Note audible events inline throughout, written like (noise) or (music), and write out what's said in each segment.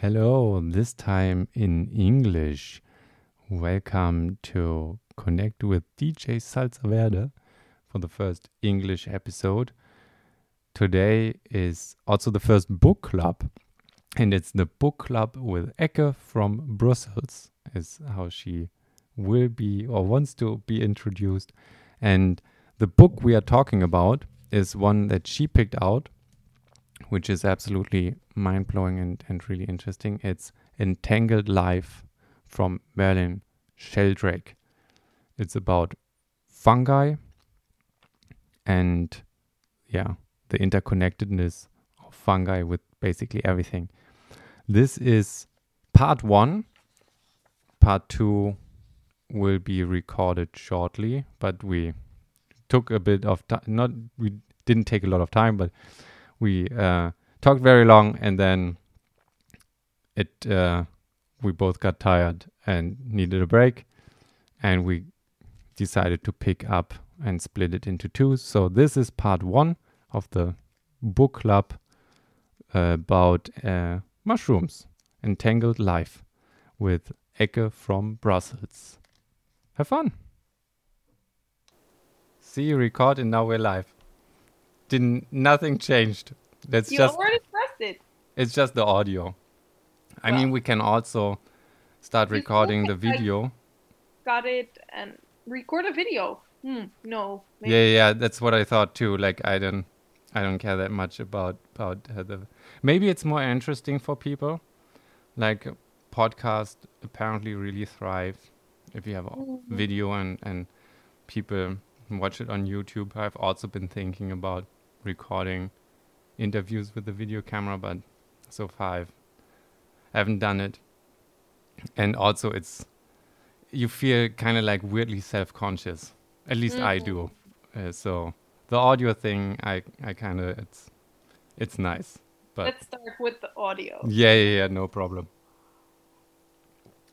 Hello, this time in English. Welcome to Connect with DJ Salsa Verde for the first English episode. Today is also the first book club, and it's the book club with Ekke from Brussels, is how she will be or wants to be introduced. And the book we are talking about is one that she picked out which is absolutely mind blowing and, and really interesting. It's Entangled Life from Merlin Sheldrake. It's about fungi and, yeah, the interconnectedness of fungi with basically everything. This is part one. Part two will be recorded shortly, but we took a bit of time. Not we didn't take a lot of time, but we uh, talked very long, and then it uh, we both got tired and needed a break, and we decided to pick up and split it into two. So this is part one of the book club uh, about uh, mushrooms, entangled life, with Ekke from Brussels. Have fun. See you record and now we're live didn't nothing changed. That's you just pressed it. It's just the audio. I mean, we can also start recording the still can, like, video. Got it and record a video. Hmm. No. maybe- Yeah, yeah, that's what I thought too. Like I don't, I don't care that much about about uh, the. Maybe it's more interesting for people. Like podcast apparently really thrive if you have a Mhm. video and and people watch it on YouTube. I've also been thinking about recording interviews with the video camera, but so far I've, I haven't done it. And also, it's you feel kind of like weirdly self-conscious. At least I do. Uh, so the audio thing, I I kind of it's it's nice, but Let's start with the audio. yeah, yeah, yeah, no problem.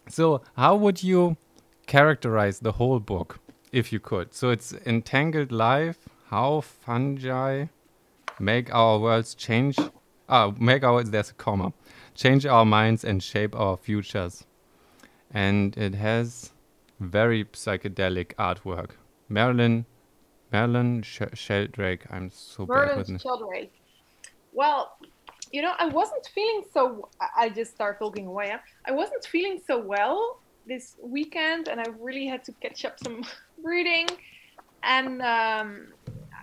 So, how would you characterize the whole book if you could? So, it's entangled life, how fungi make our worlds change. Ah, make our there's a comma, change our minds and shape our futures. And it has very psychedelic artwork. Marilyn, Marilyn Sh- Sheldrake. I'm so bad with Merlin n- Sheldrake. Well, you know, I wasn't feeling so. I- I just start talking away. Huh? I wasn't feeling so well this weekend, and I really had to catch up some (laughs) reading, and um,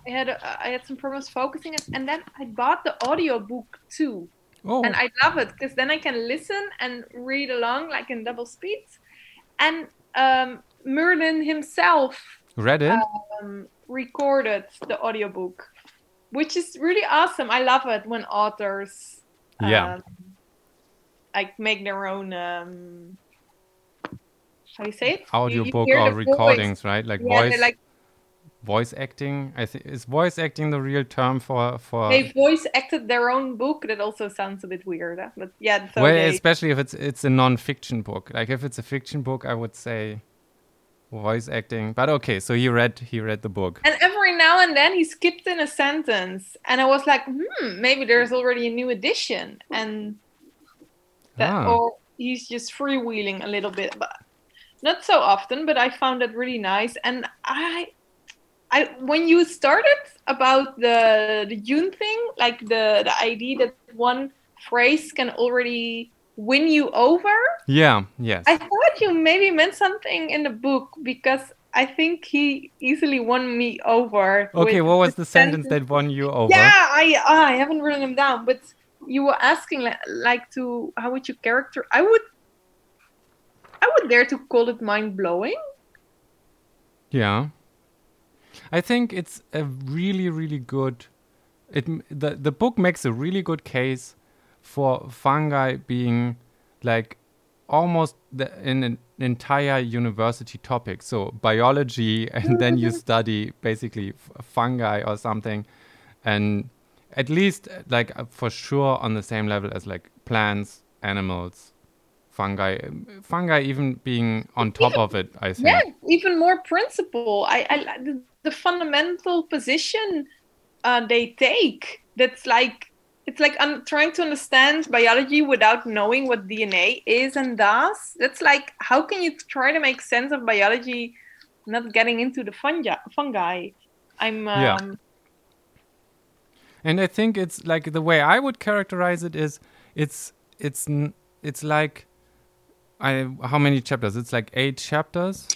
I had a, I had some problems focusing. And then I bought the audiobook too, Oh, and I love it because then I can listen and read along like in double speeds. And um, Merlin himself read it. um, recorded the audiobook, which is really awesome. I love it when authors Yeah. um, like make their own um, how do you say it? You- you audiobook or the voice. recordings, right? Like Yeah, voice they like voice acting. I think is voice acting the real term for for they voice acted their own book. That also sounds a bit weird, huh? but yeah. So well, they, especially if it's it's a non-fiction book. Like if it's a fiction book, I would say voice acting. But okay, so he read he read the book. and every now and then he skipped in a sentence, and I was like, hmm, maybe there's already a new edition, and that Ah. or he's just freewheeling a little bit but not so often but i found that really nice and i i when you started about the the June thing like the the idea that one phrase can already win you over Yeah. Yes. i thought you maybe meant something in the book because i think he easily won me over okay. What was the the sentence that won you over? yeah, I ah, I haven't written them down, but you were asking li- like to how would you character? I would, I would dare to call it mind blowing. Yeah. I think it's a really, really good. It the the book makes a really good case for fungi being like almost the, in an entire university topic. So biology, and then you (laughs) study basically f- fungi or something, and at least like uh, for sure on the same level as like plants, animals, fungi, um, fungi even being on top of it. I think. Yeah, even more principle. I, I the, fundamental position uh, they take. That's like it's like I'm trying to understand biology without knowing what DNA is and does. That's like how can you try to make sense of biology, not getting into the fungi? Fungi. I'm. Um, Yeah. And I think it's like the way I would characterize it is it's it's it's like I how many chapters? It's like eight chapters,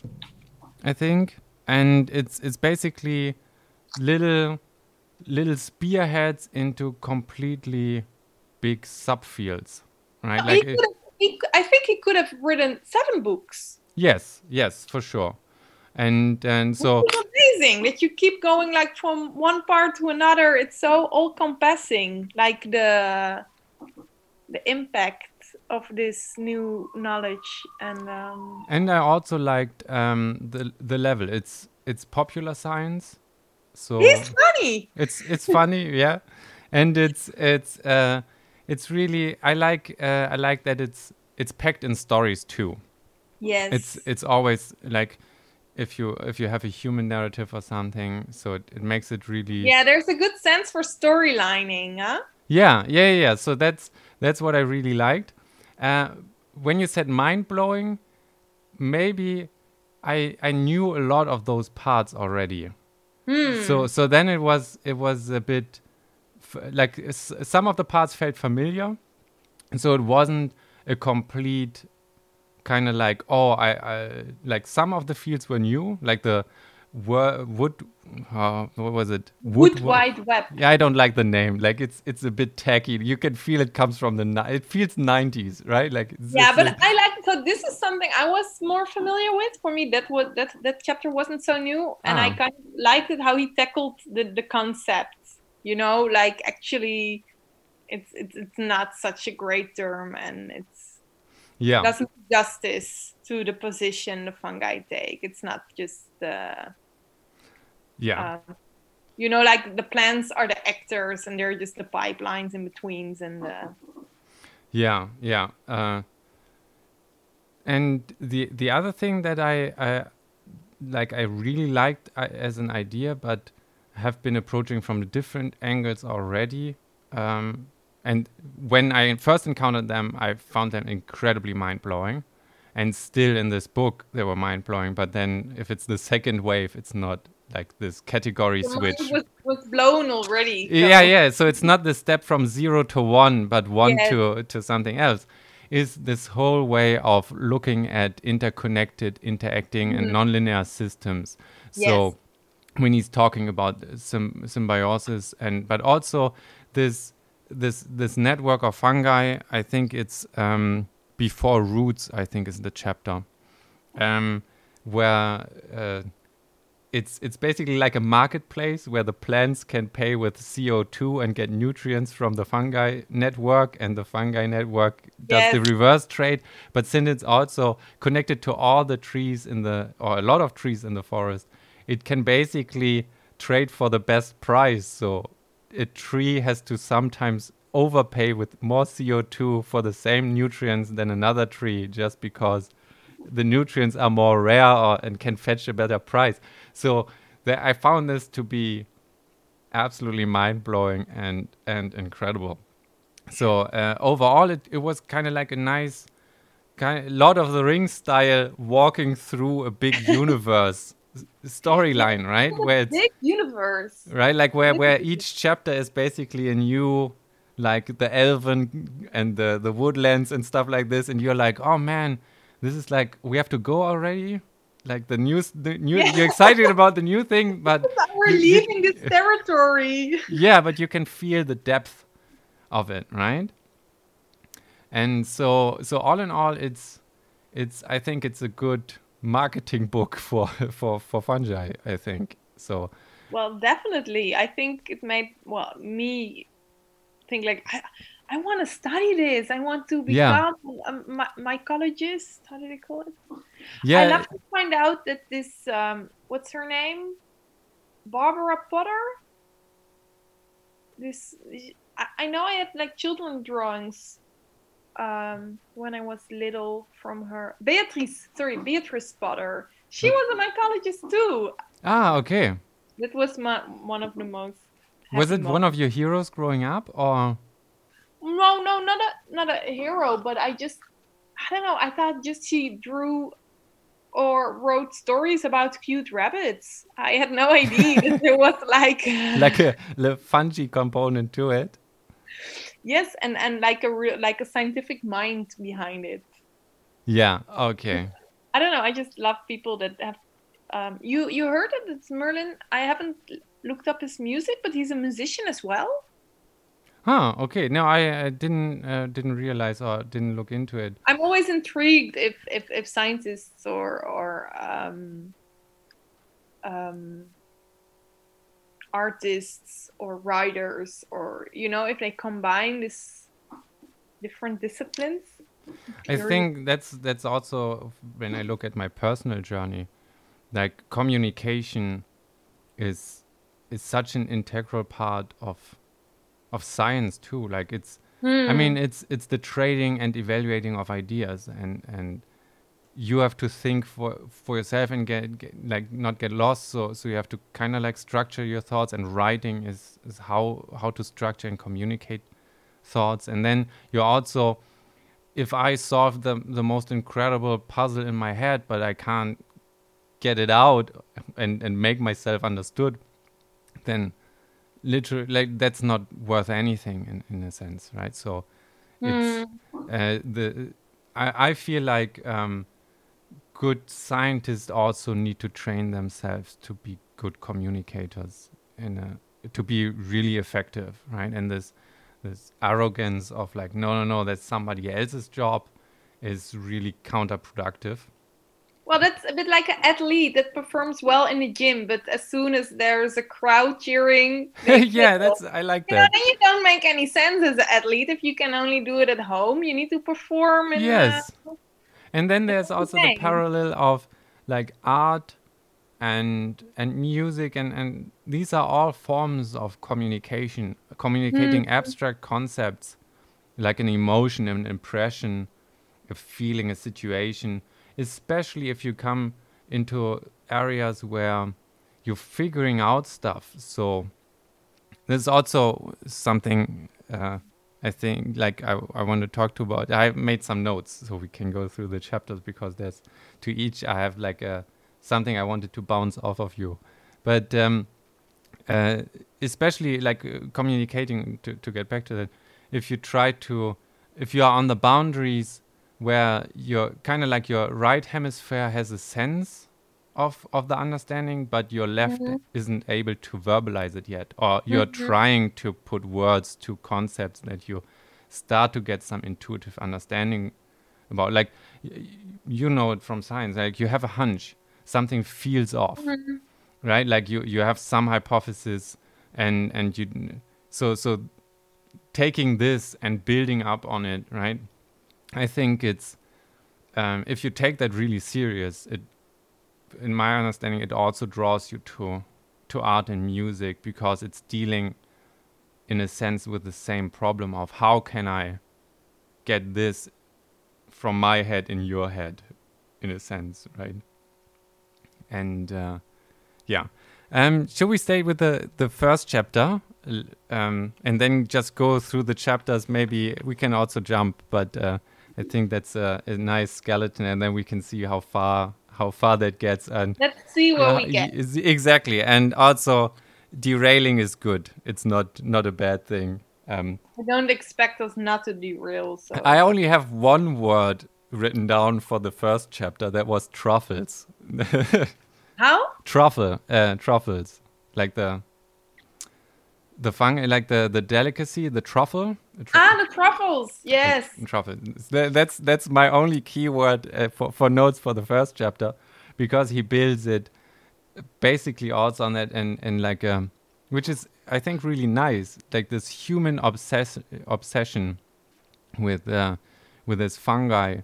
I think, and it's it's basically little little spearheads into completely big subfields, right? Like it- he, I think he could have written seven books. yes, yes, for sure, and and so. It's amazing that you keep going like from one part to another. It's so all compassing, like the the impact of this new knowledge and um, And I also liked um, the the level. It's it's popular science, so he's funny. it's it's funny, (laughs) yeah, and it's it's uh, it's really I like uh, I like that it's it's packed in stories too. Yes, It's it's always like if you if you have a human narrative or something, so it, it makes it really yeah. There's a good sense for storylining, huh? Yeah, yeah, yeah. yeah. So that's that's what I really liked. Uh, when you said mind blowing, maybe I I knew a lot of those parts already. Hmm. So so then it was it was a bit f- like s- some of the parts felt familiar, so it wasn't a complete kind of like oh I, I like some of the fields were new like the wo- wood uh, what was it Wood wa- Wide Web. yeah, I don't like the name. Like it's it's a bit tacky. You can feel it comes from the ni- it feels 90s, right? Like it's, Yeah, it's but I like so this is something I was more familiar with. For me, that was that that chapter wasn't so new, and I Ah. kind of liked it how he tackled the the concept. You know, like actually, it's it's it's not such a great term, and it's yeah, doesn't justice to the position the fungi take. It's not just uh, yeah, um, you know, like the plants are the actors, and they're just the pipelines in betweens, and the yeah, yeah. Uh, and the the other thing that I, I like I really liked uh, as an idea, but have been approaching from different angles already. Um, and when I first encountered them, I found them incredibly mind blowing. And still in this book, they were mind blowing. But then, if it's the second wave, it's not like this category switch. was was blown already. Yeah, so- yeah. So it's not the step from zero to one, but one Yes. to to something else. Is this whole way of looking at interconnected, interacting, and nonlinear systems? So Mm-hmm. Yes. when he's talking about sym- symbiosis and but also this this this network of fungi, I think it's um, before roots. I think is the chapter um, where. Uh, it's it's basically like a marketplace where the plants can pay with CO2 and get nutrients from the fungi network, and the fungi network does the reverse trade. But since it's also connected to all the trees in the or a lot of trees in the forest, it can basically trade for the best price. So a tree has to sometimes overpay with more CO2 for the same nutrients than another tree just because the nutrients are more rare or, and can fetch a better price. So the, I found this to be absolutely mind blowing and and incredible. So uh, overall, it, it was kind of like a nice, kind of, Lord of the Rings style walking through a big (laughs) universe storyline, right? Where it's big universe. right like where where each chapter is basically a new like the elven and the the woodlands and stuff like this and you're like oh man this is like we have to go already like the news the new Yeah. you're excited about the new thing (laughs) but We're leaving this (laughs) territory. yeah but you can feel the depth of it right and so so all in all it's it's i think it's a good marketing book (laughs) for for for fungi i think so Well, definitely. I think it made well me think like I, I want to study this. I want to Yeah. become a my- mycologist. How do they call it? yeah I love to find out that this um, what's her name, Barbara Potter. This I, I know I had like children drawings um, when I was little from her. Beatrice, sorry, Beatrice Potter. She was a mycologist too. ah okay That was my one of the most. Was it one of your heroes growing up, or no, no, not a not a hero, but I just I don't know. I thought just he drew or wrote stories about cute rabbits. I had no idea (laughs) that there was like (laughs) like a, a funny component to it. Yes, and and like a real like a scientific mind behind it. Yeah. Okay. I don't know. I just love people that have. Um, you you heard that it's Merlin. I haven't looked up his music, but he's a musician as well. Huh. Okay. No, I, I didn't uh, didn't realize or didn't look into it. I'm always intrigued if if, if scientists or or um, um, artists or writers or you know if they combine this different disciplines. I think that's that's also when I look at my personal journey, like communication is is such an integral part of of science too. Like it's, I mean, hmm. it's it's the trading and evaluating of ideas, and and you have to think for for yourself and get, get like not get lost. So so you have to kind of like structure your thoughts, and writing is is how how to structure and communicate thoughts, and then you're also. If I solve the the most incredible puzzle in my head, but I can't get it out and and make myself understood, then literally like that's not worth anything in, in a sense right? So it's uh, the I, I feel like um, good scientists also need to train themselves to be good communicators in a to be really effective right? And this this arrogance of like no no no that's somebody else's job is really counterproductive Well, that's a bit like an athlete that performs well in the gym, but as soon as there's a crowd cheering, (laughs) yeah that's i like you know, that then you don't make any sense as an athlete if you can only do it at home. You need to perform. In, Yes. uh, and then there's also the parallel of like art and and music and and these are all forms of communication communicating abstract concepts like an emotion an impression a feeling a situation especially if you come into areas where you're figuring out stuff so there's also something uh, I think like I, I want to talk to about. I made some notes so we can go through the chapters because there's to each I have like a something I wanted to bounce off of you, but um, uh, especially like communicating to to get back to that. If you try to, if you are on the boundaries where you're kind of like your right hemisphere has a sense of of the understanding, but your left mm-hmm. isn't able to verbalize it yet, or you're mm-hmm. trying to put words to concepts that you start to get some intuitive understanding about. Like you know it from science, like you have a hunch, something feels off, mm-hmm. right? Like you you have some hypothesis, and and you so so taking this and building up on it, right? I think it's um, if you take that really serious, it in my understanding, it also draws you to to art and music because it's dealing, in a sense, with the same problem of how can I get this from my head in your head, in a sense, right? And uh, yeah, um, should we stay with the the first chapter, um, and then just go through the chapters? Maybe we can also jump, but uh, I think that's a, a nice skeleton, and then we can see how far how far that gets. And Let's see what uh, we get. exactly, and also derailing is good. It's not not a bad thing. Um, I don't expect us not to derail. So I only have one word written down for the first chapter. That was truffles. (laughs) how? truffle, uh, truffles, like the the fung, like the the delicacy, the truffle. The Ah, the truffles. Yes. truffle. That's that's my only keyword uh, for for notes for the first chapter, because he builds it basically also on that and and like um, which is I think really nice, like this human obsess obsession with uh, with this fungi,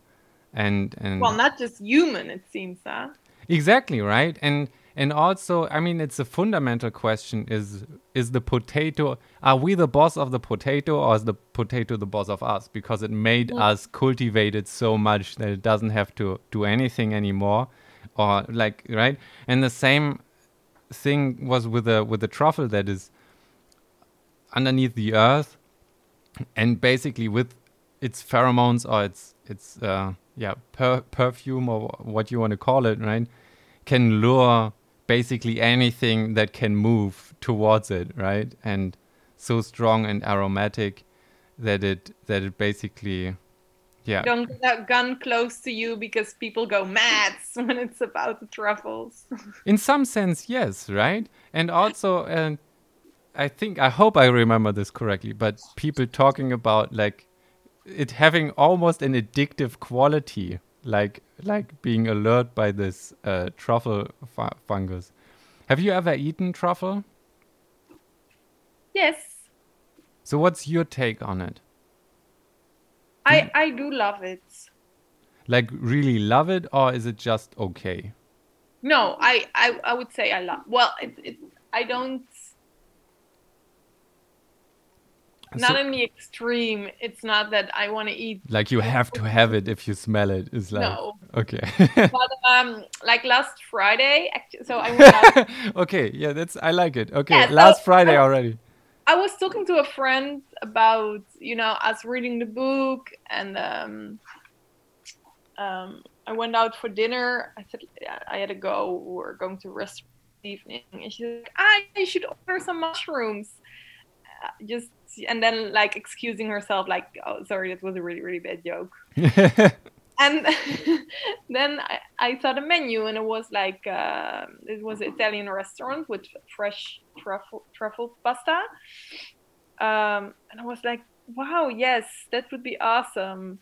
and and Well, not just human. It seems, huh? Exactly, right? And and also, I mean, it's a fundamental question is is the potato are we the boss of the potato or is the potato the boss of us because it made us cultivate it so much that it doesn't have to do anything anymore or like, right? And the same thing was with the with the truffle that is underneath the earth and basically with its pheromones or its its uh, yeah per perfume or what you want to call it, right, can lure basically anything that can move towards it, right, and so strong and aromatic that it that it basically yeah. Don't get that gun close to you because people go mad (laughs) when it's about the truffles. (laughs) In some sense yes right? And also and i think i hope i remember this correctly but people talking about like it having almost an addictive quality like like being alert by this uh, truffle fu fungus have you ever eaten truffle yes so what's your take on it? I I do love it. Like really love it, or is it just okay? No, I I, I would say I love. Well, it, it I don't. Not so, in the extreme. It's not that I want to eat. Like you have to have it if you smell it. It's like no. Okay. but (laughs) um, like last Friday, so I went out. (laughs) okay, yeah, that's I like it. Okay, yeah, last so, Friday already. I was talking to a friend about you know us reading the book, and um, um, I went out for dinner. I said yeah, I had to go. We are going to restaurant evening, and she's like, "I should order some mushrooms." Uh, just and then like excusing herself, like, "Oh, sorry, that was a really really bad joke." (laughs) and (laughs) then I, I, saw the menu and it was like uh, it was an Italian restaurant with fresh truffle truffle pasta, um, and I was like, wow, yes, that would be awesome.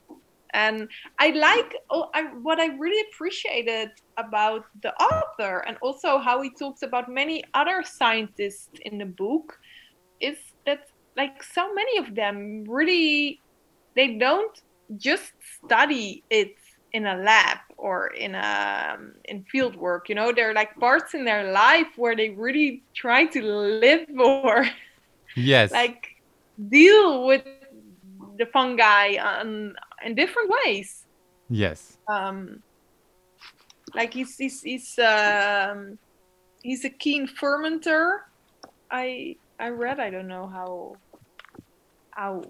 And I like oh, I, what I really appreciated about the author and also how he talks about many other scientists in the book is that like so many of them really they don't just study it in a lab or in a um, in field work you know? There are like parts in their life where they really try to live or yes. (laughs) Like deal with the fungi on, in different ways. Yes. Um like he's he's he's um he's a keen fermenter. I i read i don't know how how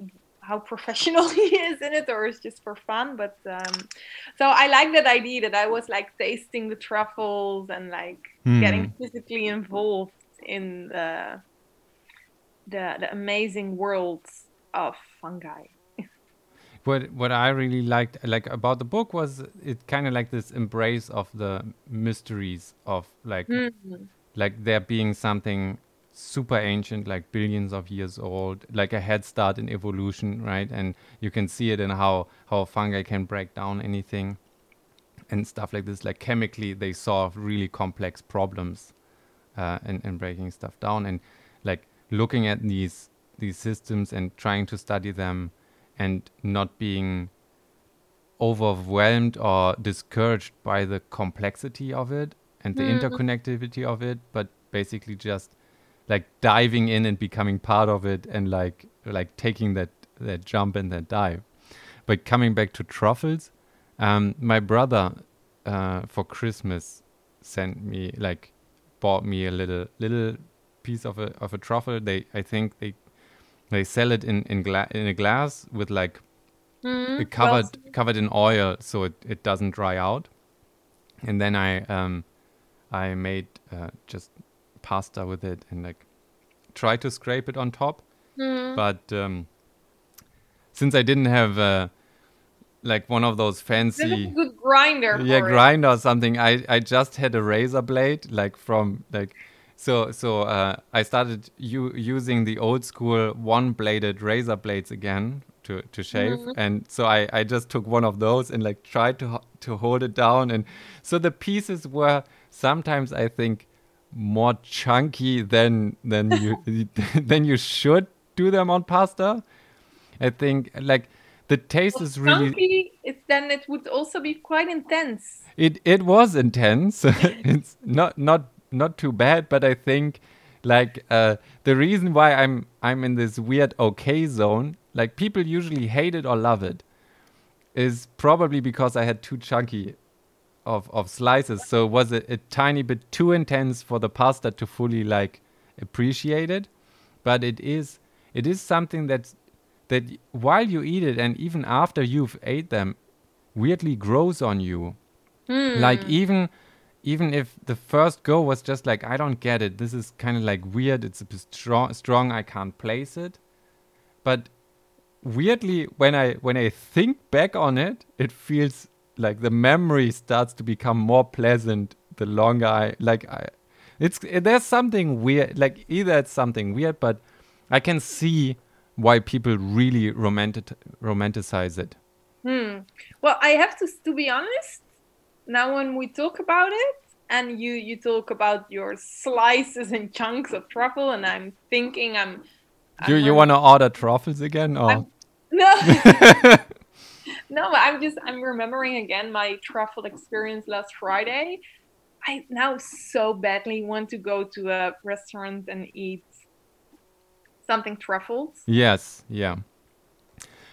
how professional (laughs) he is in it or it's just for fun but um, so i like that idea that i was like tasting the truffles and like mm. getting physically involved in the, the the amazing worlds of fungi (laughs) what what i really liked like about the book was it kind of like this embrace of the mysteries of like mm. like there being something super ancient, like billions of years old, like a head start in evolution, right? And you can see it in how how fungi can break down anything and stuff like this. Like chemically, they solve really complex problems uh, in, in breaking stuff down. And like looking at these these systems and trying to study them and not being overwhelmed or discouraged by the complexity of it and the mm. interconnectivity of it, but basically just like diving in and becoming part of it and like like taking that that jump and that dive. But coming back to truffles, um, my brother uh, for Christmas sent me like bought me a little little piece of a of a truffle. They I think they they sell it in in, gla- in a glass with like mm, covered well, covered in oil so it, it doesn't dry out. And then I um I made uh, just pasta with it and like try to scrape it on top. Mm. But um, since I didn't have uh, like one of those fancy good grinder, yeah, grinder or something, I I just had a razor blade like from like. So so uh, I started u- using the old school one-bladed razor blades again to, to shave, mm. and so I, I just took one of those and like tried to to hold it down, and so the pieces were sometimes I think more chunky than than you (laughs) than you should do them on pasta. I think like the taste well, is really chunky, it, then it would also be quite intense. It it was intense. (laughs) it's not not not too bad, but I think like uh, the reason why I'm I'm in this weird okay zone, like people usually hate it or love it, is probably because I had too chunky of of slices. So was it a tiny bit too intense for the pasta to fully like appreciate it? But it is it is something that that while you eat it and even after you've ate them, weirdly grows on you. Hmm. Like even even if the first go was just like I don't get it. This is kind of like weird. It's a bit strong, strong. I can't place it. But weirdly, when I when I think back on it, it feels like the memory starts to become more pleasant the longer I like I. It's there's something weird. Like either it's something weird, but I can see why people really romantic romanticize it. Hmm. Well, I have to to be honest. Now, when we talk about it, and you you talk about your slices and chunks of truffle, and I'm thinking I'm. You I'm you want to order truffles again? Or I'm- No. (laughs) (laughs) no, I'm just I'm remembering again my truffle experience last Friday. I now so badly want to go to a restaurant and eat something truffles. yes, yeah.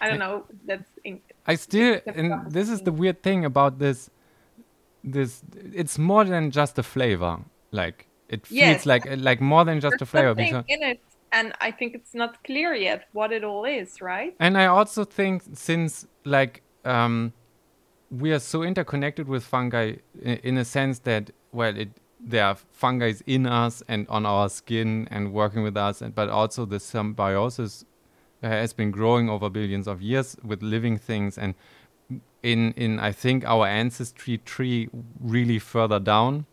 I don't know. That's in, I still, and this is the weird thing about this. This it's more than just a flavor. Like it feels Yes. like like more than just a flavor. something Because, in it, and I think it's not clear yet what it all is. Right? and I also think since like um, we are so interconnected with fungi in, in a sense that well, it there are fungi in us and on our skin and working with us, and but also the symbiosis uh, has been growing over billions of years with living things. And in in I think our ancestry tree really further down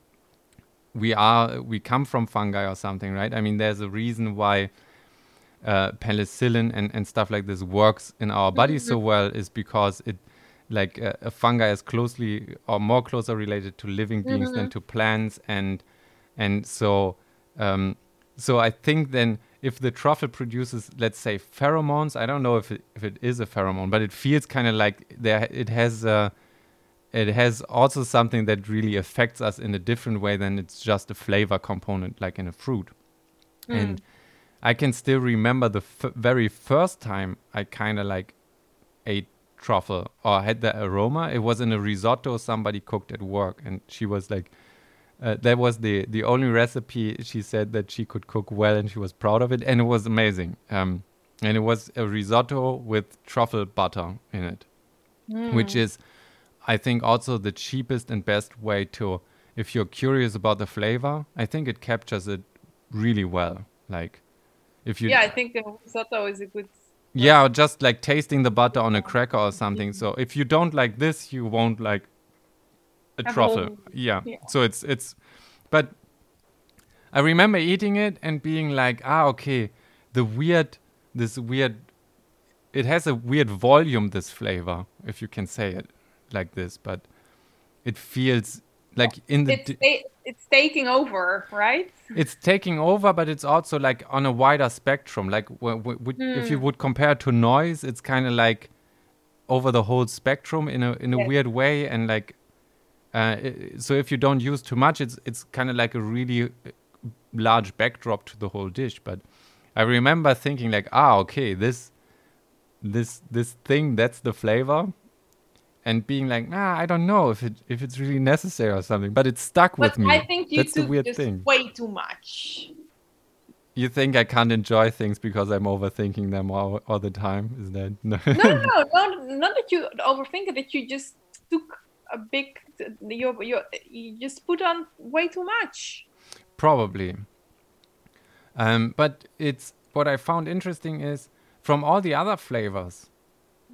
we are we come from fungi or something right? I mean there's a reason why uh, penicillin and, and stuff like this works in our body so well is because it like uh, a fungi is closely or more closer related to living beings than to plants and and so um, so I think then if the truffle produces let's say pheromones I don't know if it, if it is a pheromone but it feels kind of like there it has uh, it has also something that really affects us in a different way than it's just a flavor component like in a fruit. And I can still remember the f- very first time I kind of like ate truffle or had the aroma. It was in a risotto somebody cooked at work, and she was like, uh, that was the the only recipe she said that she could cook well, and she was proud of it, and it was amazing. Um, and it was a risotto with truffle butter in it, which is, I think, also the cheapest and best way to, if you're curious about the flavor, I think it captures it really well. Like, if you Yeah, I think the risotto is a good. yeah, or just like tasting the butter on a cracker or something. So if you don't like this, you won't like a A truffle. Yeah. yeah. So it's it's but I remember eating it and being like, ah, okay, the weird this weird it has a weird volume this flavor, if you can say it like this, but it feels like in the It's it's taking over, right? it's taking over, but it's also like on a wider spectrum. Like w- w- would, if you would compare to noise, it's kind of like over the whole spectrum in a in a Yes. weird way. And like, uh, so if you don't use too much, it's it's kind of like a really uh, large backdrop to the whole dish. But I remember thinking like, ah, okay, this this this thing that's the flavor. And being like, nah, I don't know if it if it's really necessary or something, but it stuck But with me. I think you That's the took weird thing. way too much. You think I can't enjoy things because I'm overthinking them all, all the time? Is that (laughs) no? No, no, no, no, not that you overthink it. That you just took a big. You you you just put on way too much. Probably. Um, but it's what I found interesting is from all the other flavors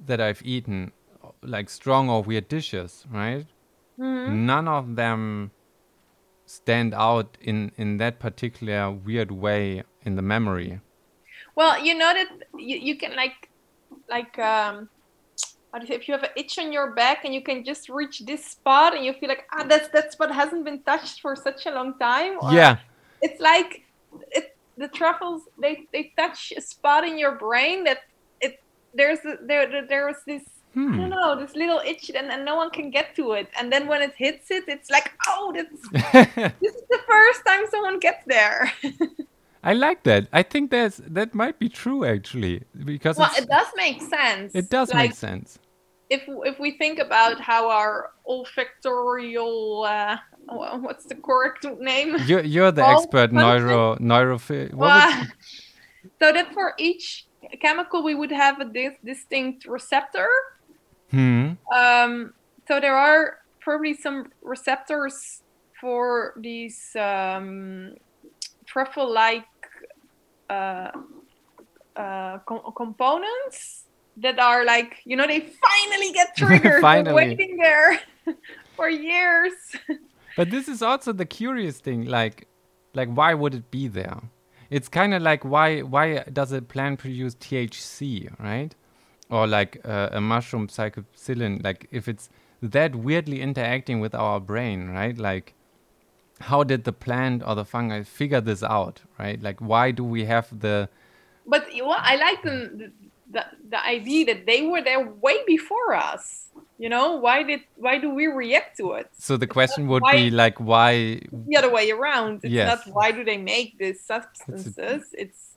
that I've eaten, like strong or weird dishes, right? None of them stand out in in that particular weird way in the memory. Well, you know that you, you can like like um how do you say if you have an itch on your back and you can just reach this spot and you feel like ah that's that spot hasn't been touched for such a long time. or yeah, it's like it the truffles they they touch a spot in your brain that it there's a, there there- there's this I Hmm. don't know this little itch and, and no one can get to it and then when it hits it it's like oh that's (laughs) this is the first time someone gets there (laughs) I like that. I think that's that might be true actually because well it does make sense it does like, make sense. if if we think about how our olfactorial uh, what's the correct name You're, you're the All expert neuro would- Well, (laughs) so that for each chemical, we would have a dis- distinct receptor. Hmm. Um, so there are probably some receptors for these um, truffle-like uh, uh, com- components that are like you know they finally get (laughs) triggered. Finally. Waiting there (laughs) for years. (laughs) But this is also the curious thing, like, like why would it be there? It's kind of like why why does a plant produce THC, right? Or like uh, a mushroom psilocybin, like if it's that weirdly interacting with our brain, right? Like, how did the plant or the fungi figure this out, right? Like, why do we have the But you know, I like the, the the idea that they were there way before us. You know, why did why do we react to it? so the question would why- be like why The other way around. It's Yes. not why do they make these substances. It's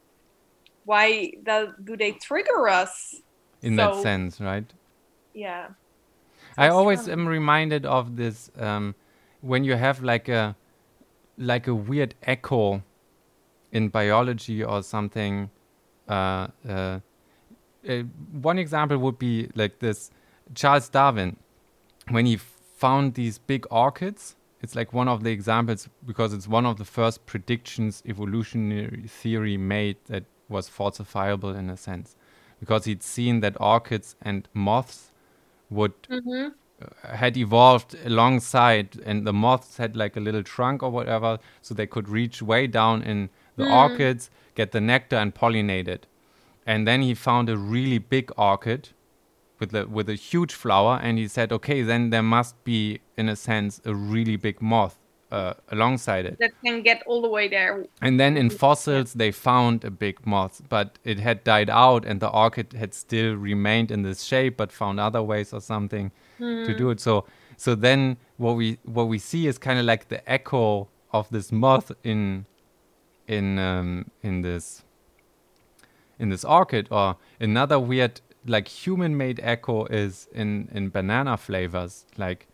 why do, do they trigger us? In that sense, right? Yeah. I always fun. am reminded of this um, when you have like a like a weird echo in biology or something. Uh, uh, uh, one example would be like this: Charles Darwin, when he found these big orchids. It's like one of the examples because it's one of the first predictions evolutionary theory made that was falsifiable in a sense, because he'd seen that orchids and moths would Mm-hmm. had evolved alongside and the moths had like a little trunk or whatever so they could reach way down in the orchids get the nectar and pollinate it. And then he found a really big orchid with a with a huge flower and he said okay then there must be in a sense a really big moth uh, alongside it. That can get all the way there. and then in fossils, they found a big moth, but it had died out, and the orchid had still remained in this shape, but found other ways or something to do it. So, so then what we what we see is kind of like the echo of this moth in in um, in this in this orchid, or another weird like human-made echo is in in banana flavors, like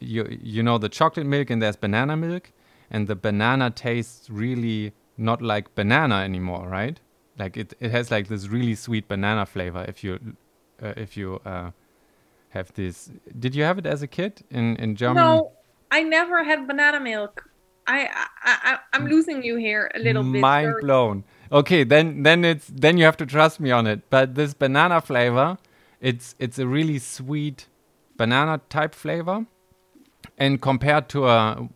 you you know the chocolate milk and there's banana milk and the banana tastes really not like banana anymore right? Like it, it has like this really sweet banana flavor if you uh, if you uh, have this. Did you have it as a kid in in germany? No, I never had banana milk. I, I, I I'm losing you here a little bit. mind blown. Okay then then it's then you have to trust me on it. But this banana flavor it's it's a really sweet banana type flavor and compared to a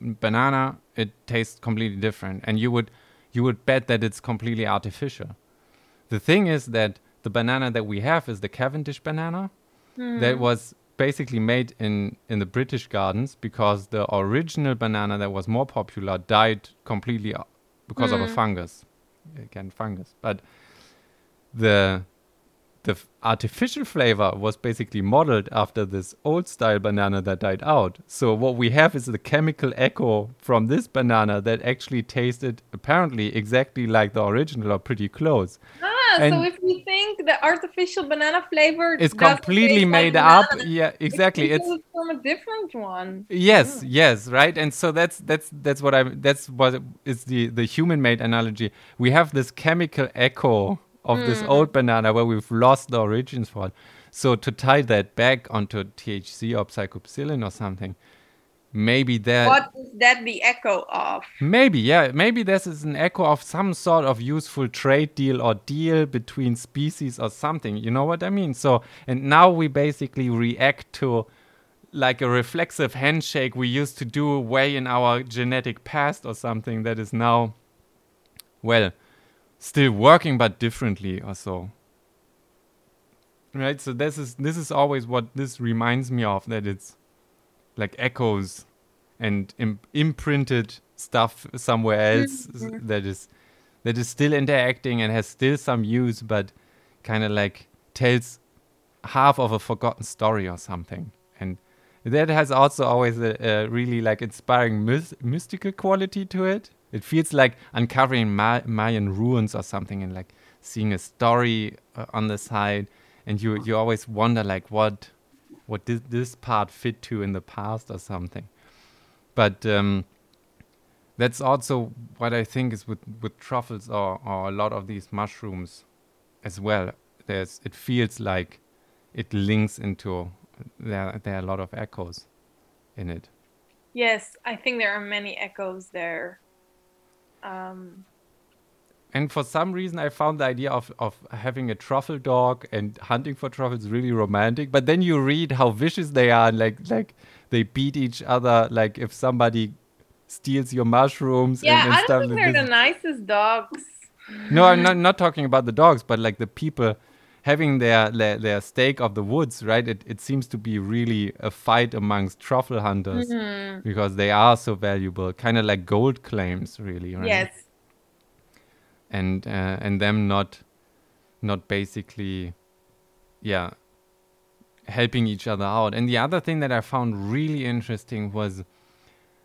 banana it tastes completely different. And you would you would bet that it's completely artificial. The thing is that the banana that we have is the cavendish banana that was basically made in in the british gardens because the original banana that was more popular died completely uh, because of a fungus. Again fungus. But the the artificial flavor was basically modeled after this old style banana that died out. So what we have is the chemical echo from this banana that actually tasted apparently exactly like the original or pretty close. Ah, so if we think the artificial banana flavor It's doesn't completely like made up. banana, Yeah, exactly. It's, It's from a different one. Yes, yes, right. And so that's that's that's what I that's what is the the human made analogy. We have this chemical echo of this mm. old banana where we've lost the origins for it. So to tie that back onto THC or psychopsilin or something, maybe that What is that the echo of? Maybe, yeah. Maybe this is an echo of some sort of useful trade deal or deal between species or something. You know what I mean? So, and now we basically react to like a reflexive handshake we used to do way in our genetic past or something that is now, well, still working but differently or so. Right? So this is this is always what this reminds me of that it's like echoes and Im- imprinted stuff somewhere else s- that is that is still interacting and has still some use but kind of like tells half of a forgotten story or something and that has also always a, a really like inspiring mys- mystical quality to it it feels like uncovering Ma- mayan ruins or something and like seeing a story uh, on the side and you you always wonder like what what did this part fit to in the past or something but um, that's also what I think is with, with truffles or, or a lot of these mushrooms as well. There's it feels like it links into there. There are a lot of echoes in it. Yes, I think there are many echoes there. Um, and for some reason, I found the idea of, of having a truffle dog and hunting for truffles really romantic. But then you read how vicious they are, and like like they beat each other. Like if somebody steals your mushrooms. yeah, and, and I don't think like they're this. the nicest dogs. No, I'm not not talking about the dogs, but like the people having their their, their stake of the woods, right? It it seems to be really a fight amongst truffle hunters Mhm. because they are so valuable, kind of like gold claims, really, right? Yes. And uh, and them not not basically, yeah, helping each other out. And the other thing that I found really interesting was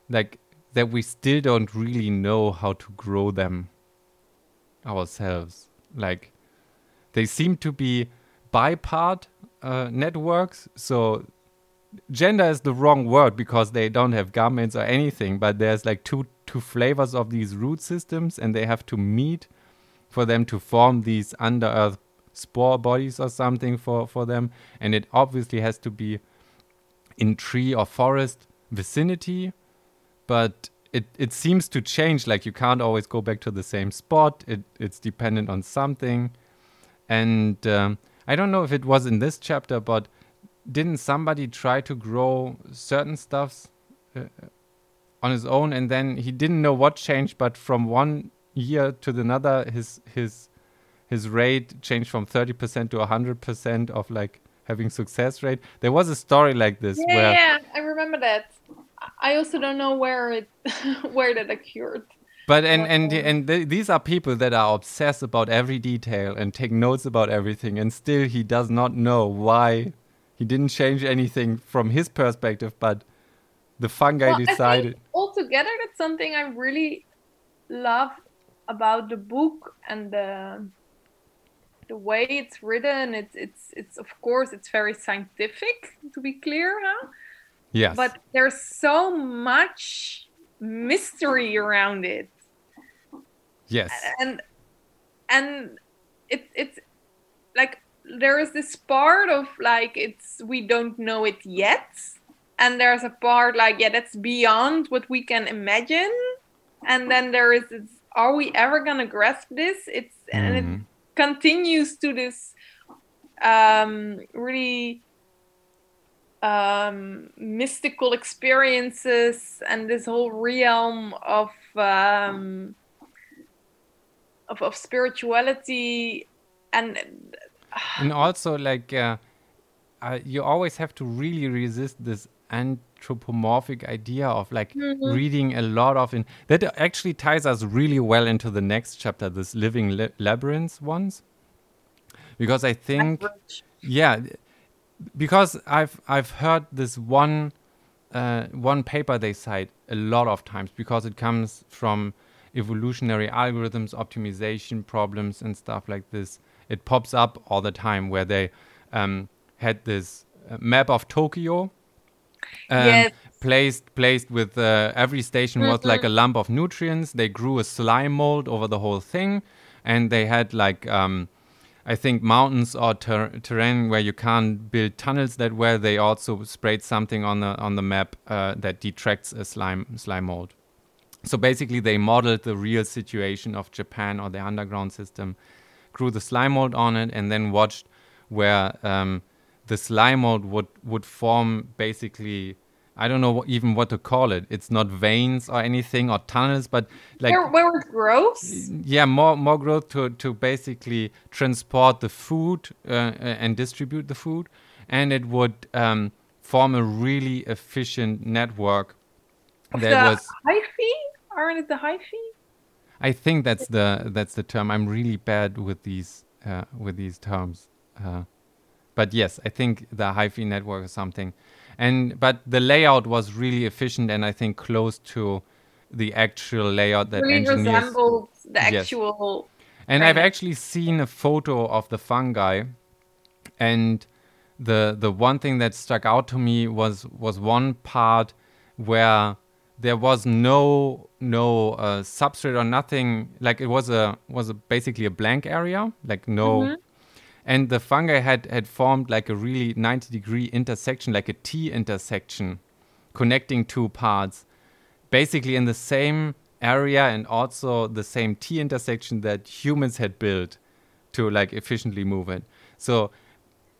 like that we still don't really know how to grow them ourselves. Like they seem to be bipart uh, networks. So gender is the wrong word because they don't have gametes or anything. But there's like two two flavors of these root systems, and they have to meet for them to form these under earth spore bodies or something for for them. And it obviously has to be in tree or forest vicinity, but it, it seems to change. Like you can't always go back to the same spot. It it's dependent on something, and um, I don't know if it was in this chapter, but didn't somebody try to grow certain stuffs uh, on his own, and then he didn't know what changed, but from one year to another, his his his rate changed from thirty percent to hundred percent of like having success rate. There was a story like this Yeah, where yeah, I remember that. I also don't know where it (laughs) where that occurred. But and and and th- these are people that are obsessed about every detail and take notes about everything, and still he does not know why he didn't change anything from his perspective, but the fungi Well, decided. altogether, that's something I really love about the book and the the way it's written. It's it's it's of course it's very scientific to be clear, huh? Yes, But there's so much mystery around it. Yes, and and it's it's like there is this part of like it's we don't know it yet. And there's a part like yeah that's beyond what we can imagine. And then there is this, are we ever gonna grasp this? It's and it Mhm. continues to this um really um mystical experiences and this whole realm of um of, of spirituality and and also like uh, uh, you always have to really resist this anthropomorphic idea of like Mhm. reading a lot of in that actually ties us really well into the next chapter this living la- labyrinth ones because i think yeah because i've i've heard this one uh, one paper they cite a lot of times because it comes from evolutionary algorithms optimization problems and stuff like this it pops up all the time where they um, had this uh, map of tokyo um, Yes. placed placed with uh, every station was like a lump of nutrients. They grew a slime mold over the whole thing, and they had like um, I think mountains or ter- terrain where you can't build tunnels that well. They also sprayed something on the on the map uh, that detracts a slime slime mold. So basically, they modeled the real situation of Japan or the underground system, grew the slime mold on it, and then watched where um, the slime mold would would form basically. I don't know even what to call it. It's not veins or anything or tunnels, but like where, where grows yeah more more growth to to basically transport the food uh, and distribute the food and it would um, form a really efficient network that the was hyphae aren't it the hyphae i think that's the that's the term i'm really bad with these uh, with these terms uh, but yes i think the hyphae network is something and but the layout was really efficient and i think close to the actual layout that really engineers resembled the actual. Yes. And I've actually seen a photo of the fungi, and the the one thing that stuck out to me was was one part where there was no no uh, substrate or nothing. Like it was a was a basically a blank area, like no. And the fungi had had formed like a really 90 degree intersection like a t intersection connecting two parts basically in the same area and also the same t intersection that humans had built to like efficiently move it. So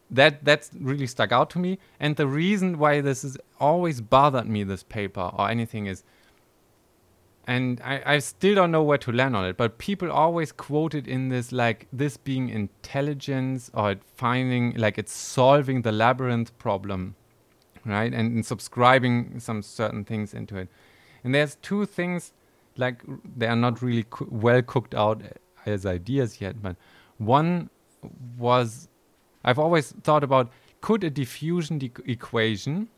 that that's really stuck out to me. And the reason why this has always bothered me this paper or anything is and I, I still don't know where to land on it but people always quote it in this like this being intelligence or finding like it's solving the labyrinth problem right? And, and subscribing some certain things into it. And there's two things like they are not really co- well cooked out as ideas yet but one was i've always thought about could a diffusion equation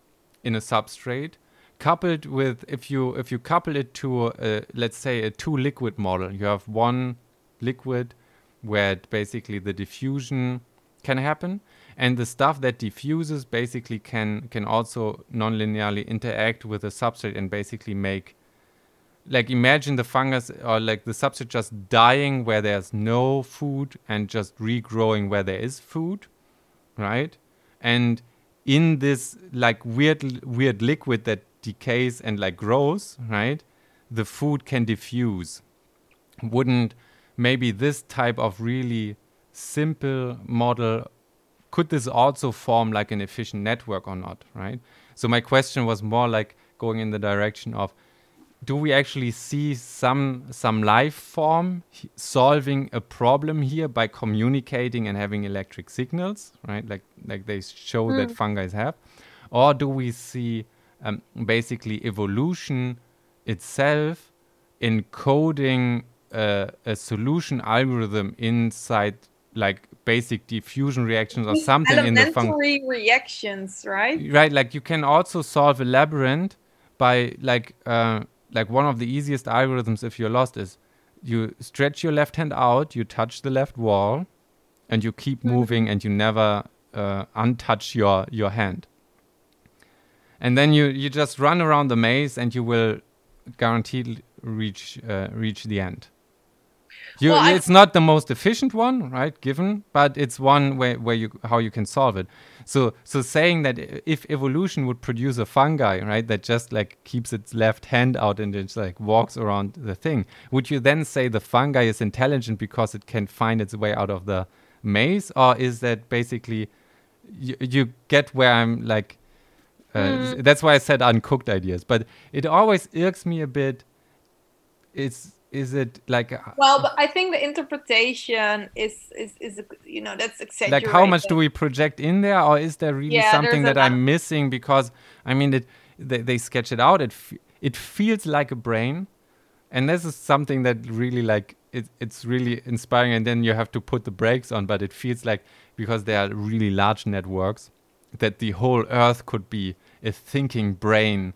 in a substrate coupled with if you if you couple it to a, let's say a two liquid model you have one liquid where basically the diffusion can happen and the stuff that diffuses basically can can also non-linearly interact with the substrate and basically make like imagine the fungus or like the substrate just dying where there's no food and just regrowing where there is food right? And in this like weird weird liquid that decays and like grows, right? The food can diffuse. Wouldn't maybe this type of really simple model could this also form like an efficient network or not, right? So my question was more like going in the direction of do we actually see some some life form solving a problem here by communicating and having electric signals, right? Like like they show mm. that fungi have, or do we see um, basically evolution itself encoding uh, a solution algorithm inside like basic diffusion reactions or something in the function reactions right right like you can also solve a labyrinth by like uh, like one of the easiest algorithms if you're lost is you stretch your left hand out you touch the left wall and you keep mm-hmm. moving and you never uh, untouch your your hand and then you you just run around the maze and you will guaranteed reach uh, reach the end. You, well, it's not the most efficient one, right? Given, but it's one where, where you how you can solve it. So so saying that if evolution would produce a fungi, right, that just like keeps its left hand out and just like walks around the thing, would you then say the fungi is intelligent because it can find its way out of the maze, or is that basically you, you get where I'm like mm. That's why I said uncooked ideas. But it always irks me a bit. Is is it like? well, but I think the interpretation is is is you know that's exaggerated. Like how much do we project in there, or is there really yeah, something that I'm missing? Because I mean, it they, they sketch it out. It it feels like a brain, and this is something that really like it, it's really inspiring. And then you have to put the brakes on, but it feels like because they are really large networks that the whole earth could be a thinking brain.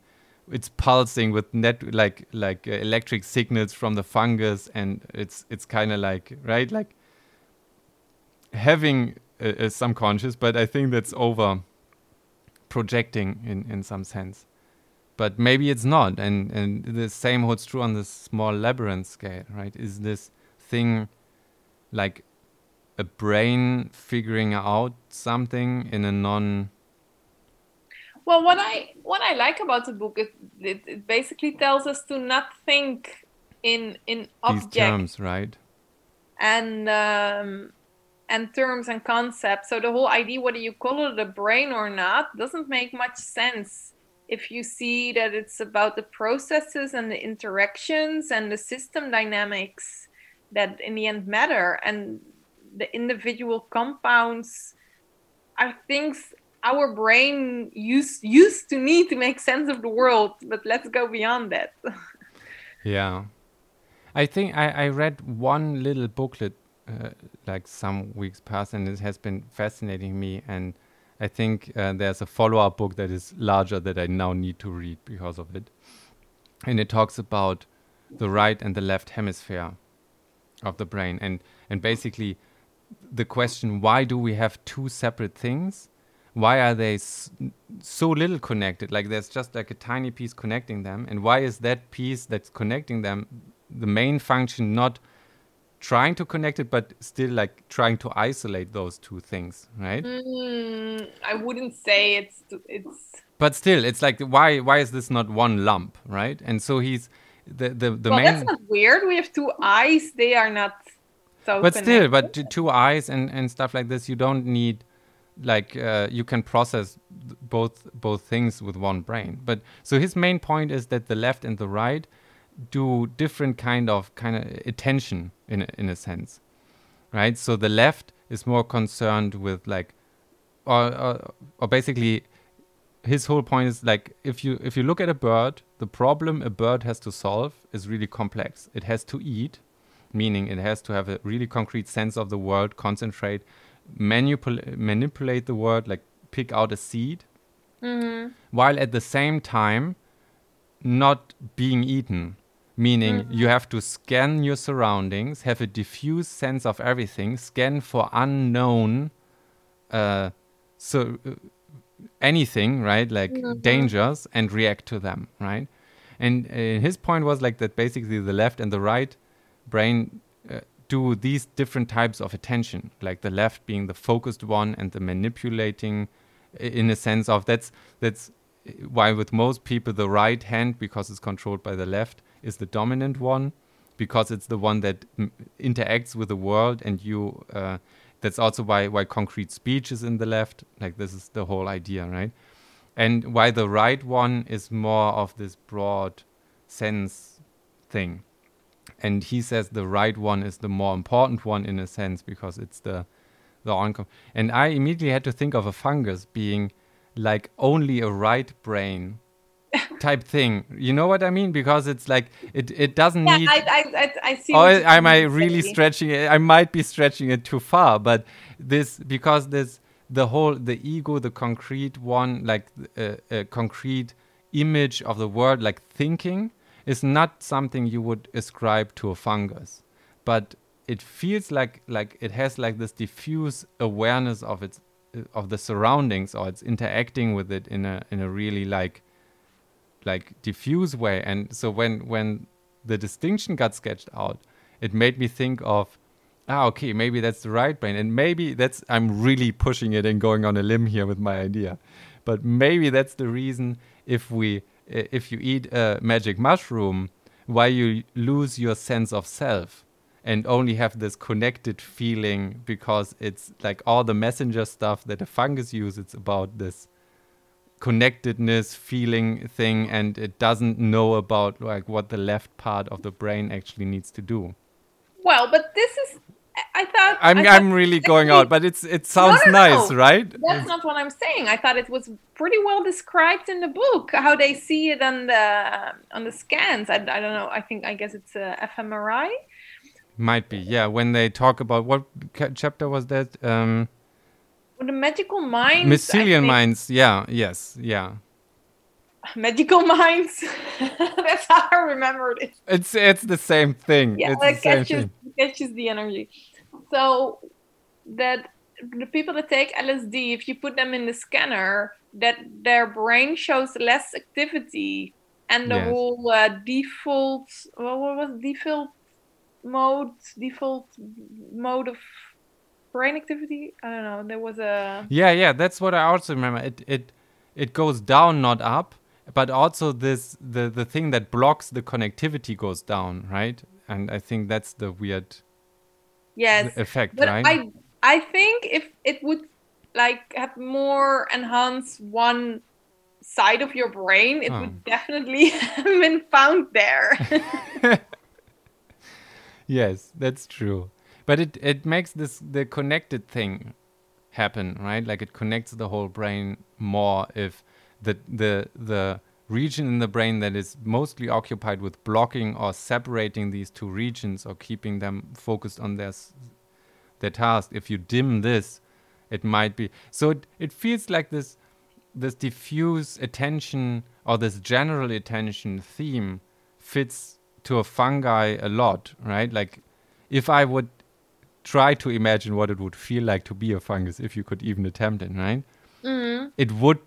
It's pulsing with net like like uh, electric signals from the fungus and it's it's kind of like right? Like having a, a subconscious but i think that's over projecting in in some sense. But maybe it's not and and the same holds true on the small labyrinth scale right? Is this thing like a brain figuring out something in a non well what i what i like about the book is it, it basically tells us to not think in in objects terms right? And um and terms and concepts. So the whole idea whether you call it a brain or not doesn't make much sense if you see that it's about the processes and the interactions and the system dynamics that in the end matter. And the individual compounds are things our brain used used to need to make sense of the world but let's go beyond that. (laughs) Yeah. I think i, I read one little booklet uh, like some weeks past and it has been fascinating me and i think uh, there's a follow-up book that is larger that i now need to read because of it. And it talks about the right and the left hemisphere of the brain and and basically the question why do we have two separate things why are they so little connected like there's just like a tiny piece connecting them and why is that piece that's connecting them the main function not trying to connect it, but still like trying to isolate those two things, right? Mm, I wouldn't say it's it's. But still, it's like why why is this not one lump, right? And so he's the the the well, main. that's not weird. We have two eyes. They are not so. but still, but two eyes and and stuff like this, you don't need like uh, you can process both both things with one brain. But so his main point is that the left and the right do different kind of kind of attention in a, in a sense, right? So the left is more concerned with like, or, or or basically, his whole point is like if you if you look at a bird, the problem a bird has to solve is really complex. It has to eat, meaning it has to have a really concrete sense of the world, concentrate, manipul- manipulate the world, like pick out a seed, Mhm. while at the same time not being eaten meaning you have to scan your surroundings have a diffuse sense of everything scan for unknown uh, so uh, anything right like dangers and react to them right? And uh, his point was like that basically the left and the right brain uh, do these different types of attention like the left being the focused one and the manipulating in a sense of that's that's why with most people the right hand because it's controlled by the left is the dominant one because it's the one that interacts with the world and you uh, that's also why why concrete speech is in the left like this is the whole idea right? And why the right one is more of this broad sense thing and he says the right one is the more important one in a sense because it's the the oncom and i immediately had to think of a fungus being like only a right brain (laughs) type thing you know what i mean because it's like it it doesn't Yeah, need I, I, I, I see. Or am I really stretching it? I might be stretching it too far, but this because this the whole the ego, the concrete one, like a, a concrete image of the world, like thinking, is not something you would ascribe to a fungus, but it feels like like it has like this diffuse awareness of its of the surroundings, or it's interacting with it in a in a really like like diffuse way. And so when when the distinction got sketched out it made me think of ah okay maybe that's the right brain. And maybe that's i'm really pushing it and going on a limb here with my idea. But maybe that's the reason if we if you eat a magic mushroom why you lose your sense of self and only have this connected feeling because it's like all the messenger stuff that a fungus uses it's about this connectedness feeling thing and it doesn't know about like what the left part of the brain actually needs to do Well, but this is. I- thought. i'm I i'm really going out but it's it sounds no, nice no. right That's not what I'm saying. I thought it was pretty well described in the book how they see it on the on the scans. I, I don't know. I think I guess it's uh, fMRI. might be yeah when they talk about what chapter was that um Or the magical minds. I mycelium minds yeah yes yeah (laughs) Magical minds. (laughs) That's how I remembered it. it's it's the same thing Yeah, it's that the same thing (laughs) catches the energy. So that the people that take LSD, if you put them in the scanner, that their brain shows less activity, and the Yes. whole uh, default well, what was default mode default mode of brain activity? I don't know. There was a Yeah, yeah, that's what I also remember. It it it goes down, not up, but also this the the thing that blocks the connectivity goes down, right? And I think that's the weird yes, effect, but right? I I think if it would like have more enhance one side of your brain, it Oh. would definitely (laughs) have been found there. (laughs) yes, that's true. But it it makes this the connected thing happen, right? Like it connects the whole brain more if the the the region in the brain that is mostly occupied with blocking or separating these two regions or keeping them focused on their their task. If you dim this it might be so it, it feels like this this diffuse attention or this general attention theme fits to a fungi a lot right? Like if i would try to imagine what it would feel like to be a fungus if you could even attempt it right? Mm. it would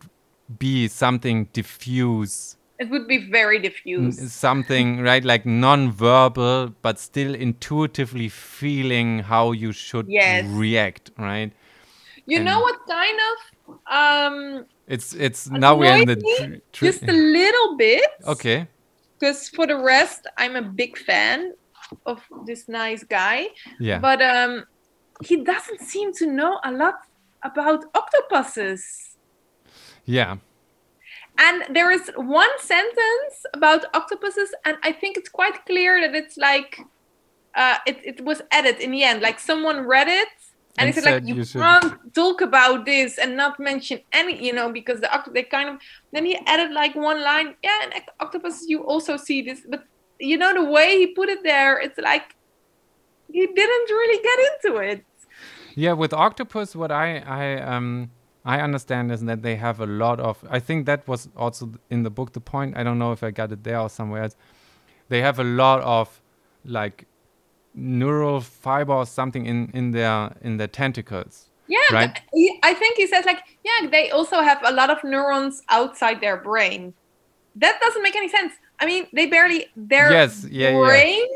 be something diffuse It would be very diffuse. Something, right? Like non-verbal, but still intuitively feeling how you should Yes. react, right? You and- know what kind of um It's it's now we're in the just a little bit. okay. Because for the rest, I'm a big fan of this nice guy. Yeah. But um he doesn't seem to know a lot about octopuses. Yeah. And there is one sentence about octopuses, and I think it's quite clear that it's like uh, it, it was added in the end. Like someone read it and, And said, like you, you can't talk about this and not mention any, you know, because the oct- they kind of then he added like one line, yeah, and oct- octopuses you also see this, but you know the way he put it there, it's like he didn't really get into it. Yeah, with octopus, what I I um I understand is that they have a lot of. I think that was also in the book. The point I don't know if I got it there or somewhere else. They have a lot of like neural fiber or something in in their in their tentacles. Yeah, Right. I think he says like, yeah, they also have a lot of neurons outside their brain. That doesn't make any sense. I mean, they barely their Yes, yeah, yeah. brain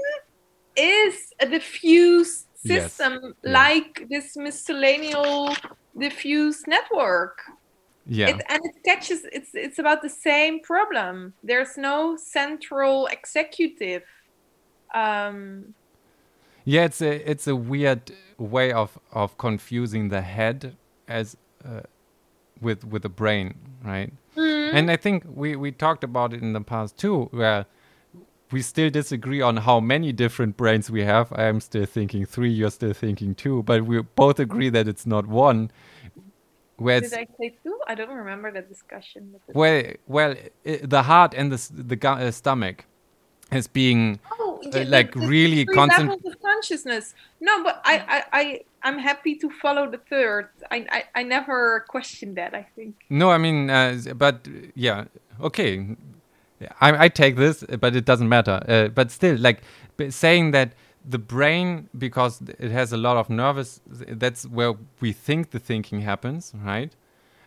is a diffuse Yes, system yeah. like this miscellaneous diffuse network. Yeah, It, and it catches it's it's about the same problem. There's no central executive. Um, yeah. It's a it's a weird way of of confusing the head as uh, with with the brain, right? mm, And I think we, we talked about it in the past too, where we still disagree on how many different brains we have. I am still thinking three, you're still thinking two, but we both agree that it's not one. Where did I say two? I don't remember the discussion. well, well, the heart and the the uh, stomach as being Oh, uh, like the- the really three concent- levels of consciousness. No, but I, I, I, I'm happy to follow the third. I, I, I never questioned that. I think. No, I mean, uh, but yeah, okay. I, I take this, but it doesn't matter. Uh, but still, like saying that the brain, because it has a lot of nervous, that's where we think the thinking happens, right?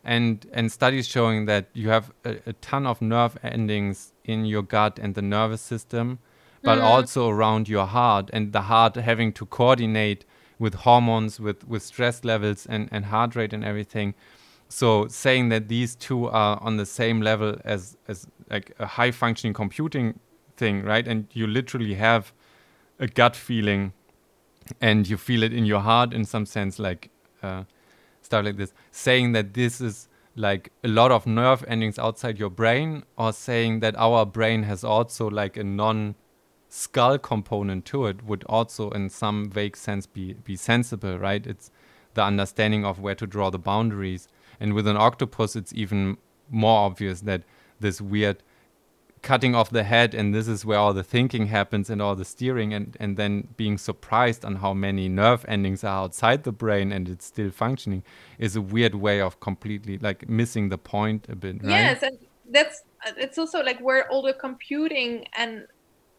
And and studies showing that you have a, a ton of nerve endings in your gut and the nervous system, but Mm. also around your heart, and the heart having to coordinate with hormones, with with stress levels and and heart rate and everything. So saying that these two are on the same level as as like a high functioning computing thing, right? And you literally have a gut feeling, and you feel it in your heart in some sense, like uh, stuff like this. Saying that this is like a lot of nerve endings outside your brain, or saying that our brain has also like a non skull component to it would also in some vague sense be be sensible right it's the understanding of where to draw the boundaries and with an octopus it's even more obvious that this weird cutting off the head and this is where all the thinking happens and all the steering and and then being surprised on how many nerve endings are outside the brain and it's still functioning is a weird way of completely like missing the point a bit right Yes, and that's it's also like where all the computing and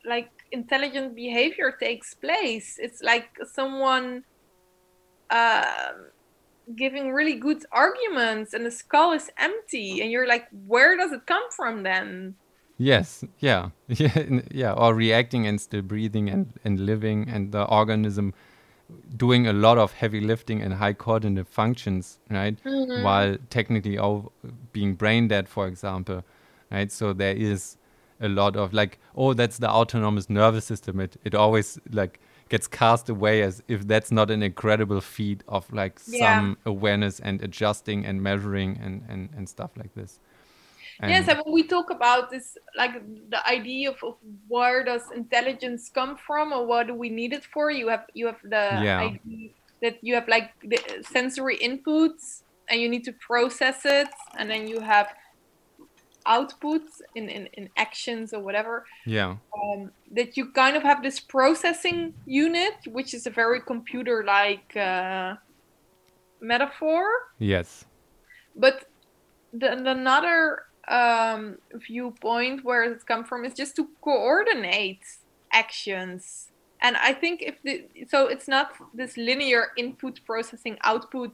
like intelligent behavior takes place. It's like someone um giving really good arguments, and the skull is empty, and you're like, where does it come from then? Yes, yeah, yeah, (laughs) yeah, or reacting and still breathing and, and living, and the organism doing a lot of heavy lifting and high coordinative functions, right? Mhm. While technically all being brain dead, for example, right? So there is a lot of like, oh, that's the autonomous nervous system. It it always like gets cast away as if that's not an incredible feat of like Yeah. some awareness and adjusting and measuring and and and stuff like this. yes, And- and when we talk about this, like the idea of, of where does intelligence come from, or what do we need it for? You have you have the Yeah. idea that you have like the sensory inputs, and you need to process it, and then you have outputs in, in, in actions or whatever. yeah. Um, that you kind of have this processing unit, which is a very computer-like uh, metaphor Yes. but the, the another um, viewpoint where it's come from is just to coordinate actions and i think if the so it's not this linear input processing output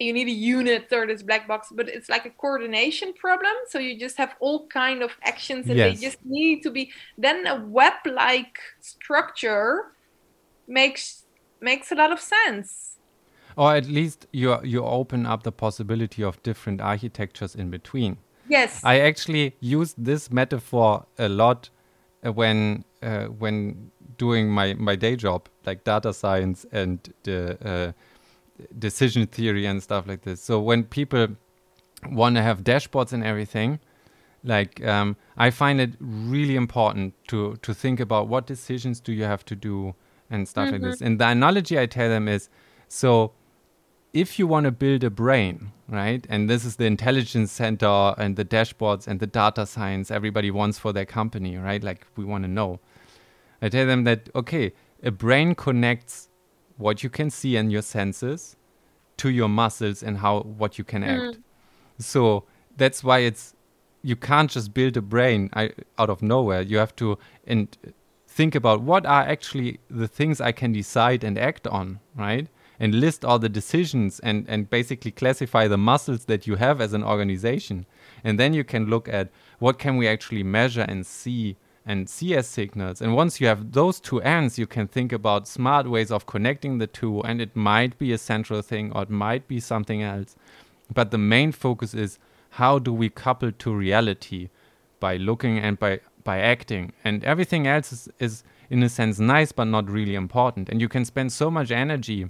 you need a unit or this black box but it's like a coordination problem so you just have all kind of actions and Yes. they just need to be then a web like structure makes makes a lot of sense Or at least you you open up the possibility of different architectures in between. yes I actually used this metaphor a lot uh, when uh, when doing my, my day job, like data science and the uh, decision theory and stuff like this. So when people want to have dashboards and everything, like um, I find it really important to to think about what decisions do you have to do and stuff like this. And the analogy I tell them is, so if you want to build a brain, right, and this is the intelligence center and the dashboards and the data science everybody wants for their company, right? Like we want to know. I tell them that okay, a brain connects what you can see in your senses to your muscles and how what you can act. Mm. So that's why it's you can't just build a brain I, out of nowhere. You have to and think about what are actually the things I can decide and act on, right? And list all the decisions and and basically classify the muscles that you have as an organization. And then you can look at what can we actually measure and see and CS signals. And once you have those two ends, you can think about smart ways of connecting the two. And it might be a central thing or it might be something else. But the main focus is how do we couple to reality by looking and by by acting and everything else is, is in a sense nice but not really important and you can spend so much energy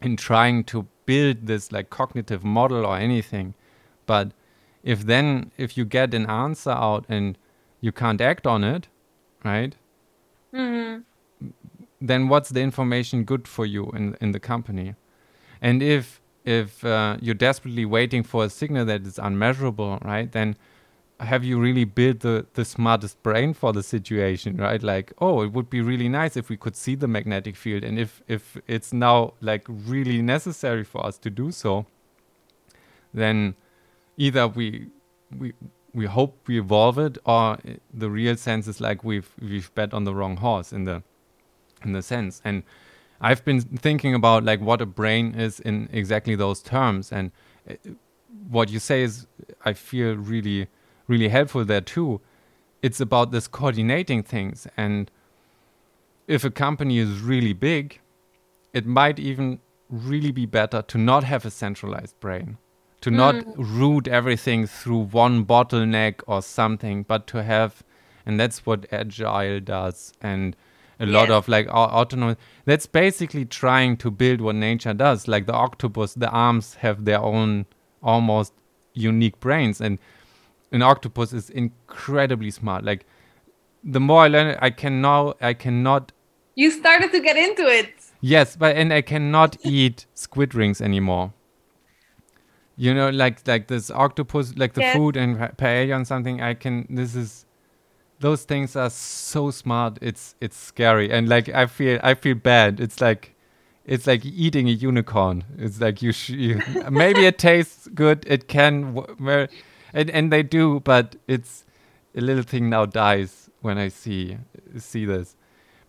in trying to build this like cognitive model or anything but if then if you get an answer out and you can't act on it right? Then what's the information good for you in in the company? And if if uh, you're desperately waiting for a signal that is unmeasurable right then have you really built the, the smartest brain for the situation right? Like oh it would be really nice if we could see the magnetic field. And if if it's now like really necessary for us to do so then either we we we hope we evolve it or the real sense is like we've we've bet on the wrong horse in the in the sense. And i've been thinking about like what a brain is in exactly those terms. And uh, what you say is i feel really really helpful there too. It's about this coordinating things. And if a company is really big it might even really be better to not have a centralized brain to not mm. route everything through one bottleneck or something but to have and that's what agile does and a lot Yes. of like autonomous that's basically trying to build what nature does like the octopus the arms have their own almost unique brains and an octopus is incredibly smart like the more i learn it, i can now i cannot you started to get into it Yes, but and I cannot eat squid rings anymore. You know, like like this octopus, like the food and pa- paella and something. I can. This is, those things are so smart. It's it's scary and like I feel I feel bad. It's like, it's like eating a unicorn. It's like you, sh- you (laughs) maybe it tastes good. It can, w- well, and and they do, but it's a little thing now dies when I see see this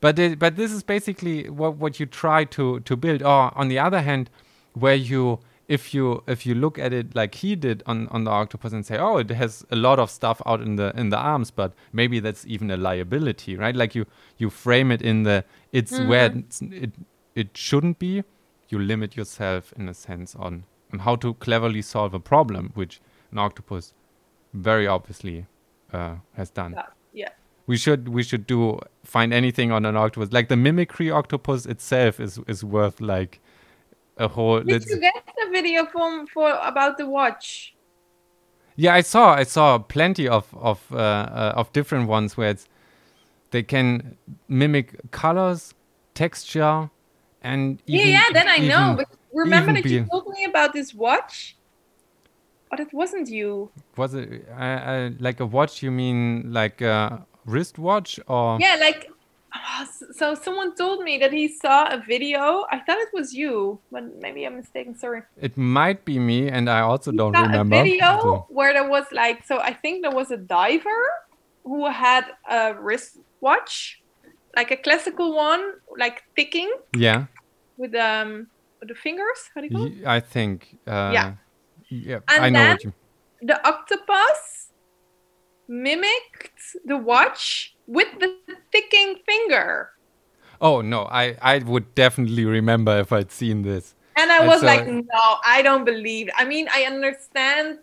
but it, but this is basically what what you try to to build or on the other hand where you if you if you look at it like he did on on the octopus and say oh it has a lot of stuff out in the in the arms but maybe that's even a liability right? Like you you frame it in the it's where it's, it it shouldn't be. You limit yourself in a sense on on how to cleverly solve a problem which an octopus very obviously uh, has done. Yeah, yeah. We should we should do find anything on an octopus. Like the mimicry octopus itself is is worth like a whole did that's- you get the video from for about the watch? Yeah i saw i saw plenty of of uh, uh, of different ones where it's they can mimic colors texture and yeah even, yeah then i know but remember that you told me about this watch? But it wasn't you. Was it uh, uh, like a watch you mean like a wristwatch or yeah like so someone told me that he saw a video i thought it was you but maybe i'm mistaken sorry it might be me and i also He don't remember a video so- where there was like so i think there was a diver who had a wristwatch like a classical one like ticking yeah with um with the fingers. How do you call it? I think. Uh, Yeah. Yeah. And I know then- what you. The octopus mimicked the watch with the ticking finger. Oh no, I I would definitely remember if I'd seen this. And I And was so- like, no, I don't believe. I mean, I understand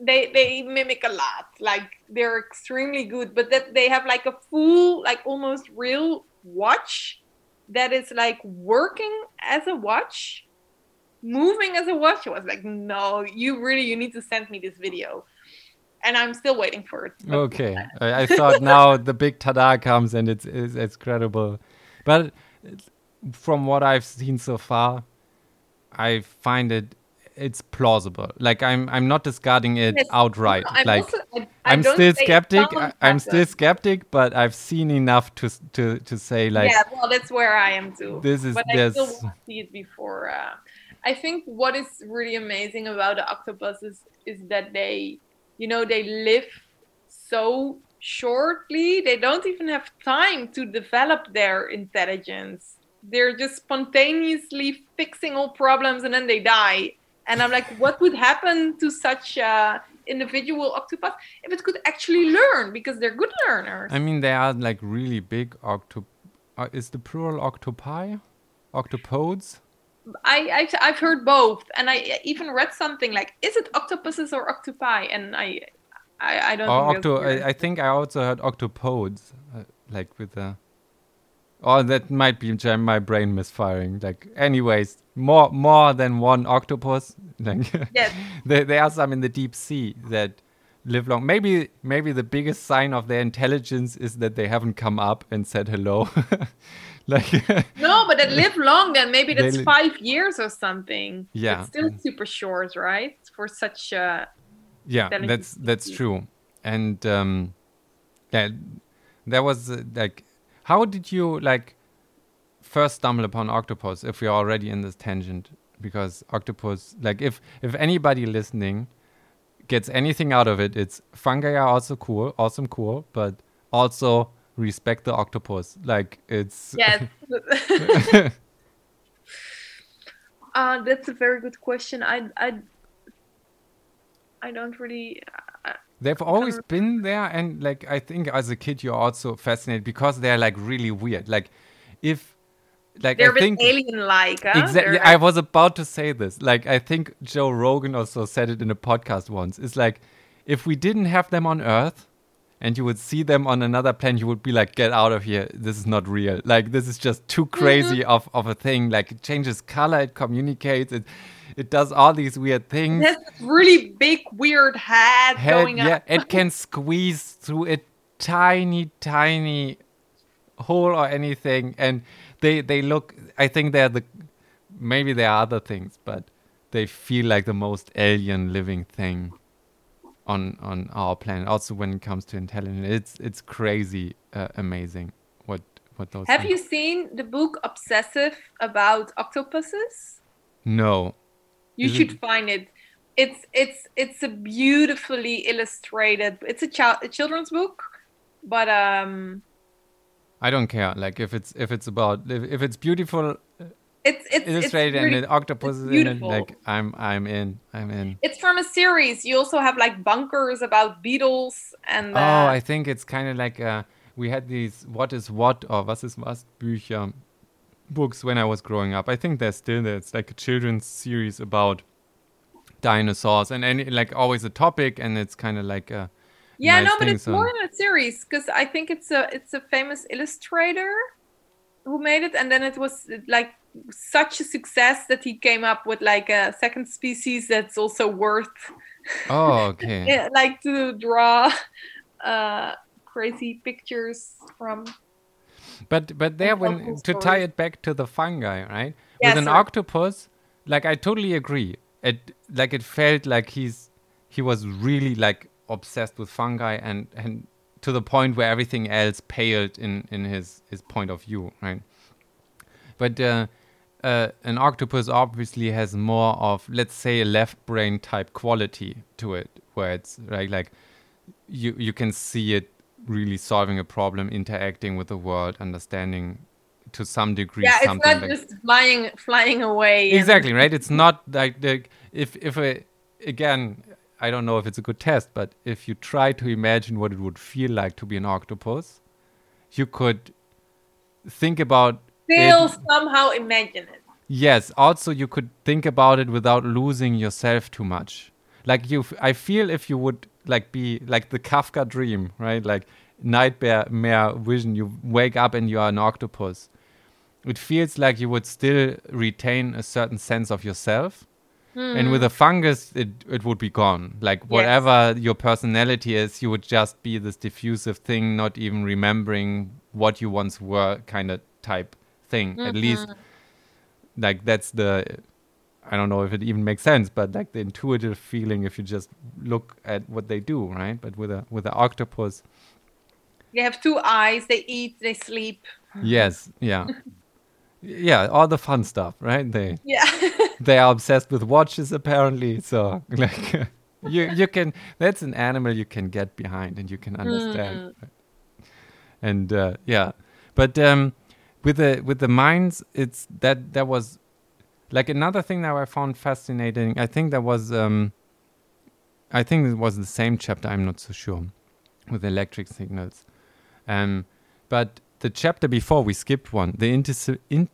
they they mimic a lot. Like they're extremely good, but that they have like a full, like almost real watch that is like working as a watch, moving as a watch. I was like, no, you really you need to send me this video. And I'm still waiting for it. Okay, I, I thought (laughs) now the big tada comes and it's it's, it's credible, but from what I've seen so far, I find it it's plausible. Like I'm I'm not discarding it Yes, outright. No, I'm like also, I, I I'm still skeptic. I, I'm still skeptic, but I've seen enough to to to say like yeah, well, that's where I am too. this is but I this. still want to see it before. Uh, I think what is really amazing about the octopuses is that they, you know, they live so shortly. They don't even have time to develop their intelligence. They're just spontaneously fixing all problems and then they die. And I'm like, what would happen to such a individual octopus if it could actually learn? Because they're good learners. I mean, they are like really big octop. Uh, is the plural octopi? Octopodes? I, I I've heard both, and I even read something like, "Is it octopuses or octopi?" And I, I, I don't. Or octo. I, I think I also heard octopodes, uh, like with the. Or that might be my brain misfiring. Like, anyways, more more than one octopus. (laughs) Like, Yes. (laughs) there, there are some in the deep sea that live long. Maybe maybe the biggest sign of their intelligence is that they haven't come up and said hello. (laughs) (laughs) like, no, but they live long. Then maybe that's li- five years or something. Yeah. it's still super short, right? For such a yeah that's that's true and um yeah there was uh, like how did you like first stumble upon octopus if we're already in this tangent because octopus like if if anybody listening gets anything out of it it's fungi are also cool awesome cool but also respect the octopus like it's (laughs) yes. (laughs) uh, that's a very good question. I I I don't really. Uh, They've always been there, and like I think as a kid you're also fascinated because they're like really weird. Like if like they're I think alien-like. Huh? exactly. They're I was about to say this. Like I think Joe Rogan also said it in a podcast once. It's like if we didn't have them on Earth. And you would see them on another planet, you would be like, "Get out of here! This is not real. Like this is just too mm-hmm. crazy of, of a thing. Like it changes color, it communicates, it it does all these weird things. It has this really big, weird head, head, going yeah, up. it can squeeze through a tiny, tiny hole or anything, and they they look. I think they're the maybe there are other things, but they feel like the most alien living thing on on our planet. Also, when it comes to intelligence, it's it's crazy, uh, amazing what what those. Have things- you seen the book Obsessive about octopuses? No. You Is it- should find it. It's it's it's a beautifully illustrated. It's a child a children's book, but um, I don't care. Like if it's if it's about if, if it's beautiful it's it's illustrated it's and an octopus is in beautiful. like I'm I'm in. I'm in. It's from a series. You also have like Bonkers about beetles and. Uh, Oh, I think it's kind of like uh, we had these what is what or was ist was Bücher books when I was growing up. I think they're still there. It's like a children's series about dinosaurs and any like always a topic and it's kind of like a yeah, nice no, but thing, it's so- more than a series because I think it's a it's a famous illustrator who made it, and then it was like such a success that he came up with like a second species that's also worth Oh, (laughs) okay. yeah, like to draw uh crazy pictures from But but there, when to tie it back to the fungi, right? Yeah, With an sorry. octopus, like I totally agree. It like it felt like he's he was really like obsessed with fungi and and to the point where everything else paled in in his his point of view, right? But uh, uh, an octopus obviously has more of let's say a left brain type quality to it, where it's like like you you can see it really solving a problem, interacting with the world, understanding to some degree Yeah, it's not like just flying flying away. exactly right it's not like the if if a again i don't know if it's a good test but if you try to imagine what it would feel like to be an octopus you could think about Still it- somehow imagine it. yes also you could think about it without losing yourself too much. Like you i feel if you would like be like the kafka dream right? Like nightmare mare vision. You wake up and you are an octopus. It feels like you would still retain a certain sense of yourself. And with hmm. a fungus it, it would be gone. Like whatever your personality is you would just be this diffusive thing not even remembering what you once were kind of type thing at least like that's the i don't know if it even makes sense but like the intuitive feeling if you just look at what they do right but with a with an octopus They have two eyes. They eat. They sleep. yes yeah (laughs) yeah all the fun stuff right they Yeah. (laughs) they are obsessed with watches apparently so (laughs) like you you can that's an animal you can get behind and you can understand and uh, yeah but um with the with the mines it's that that was like another thing that i found fascinating i think that was um i think it was the same chapter i'm not so sure with electric signals. Um but the chapter before we skipped one the in-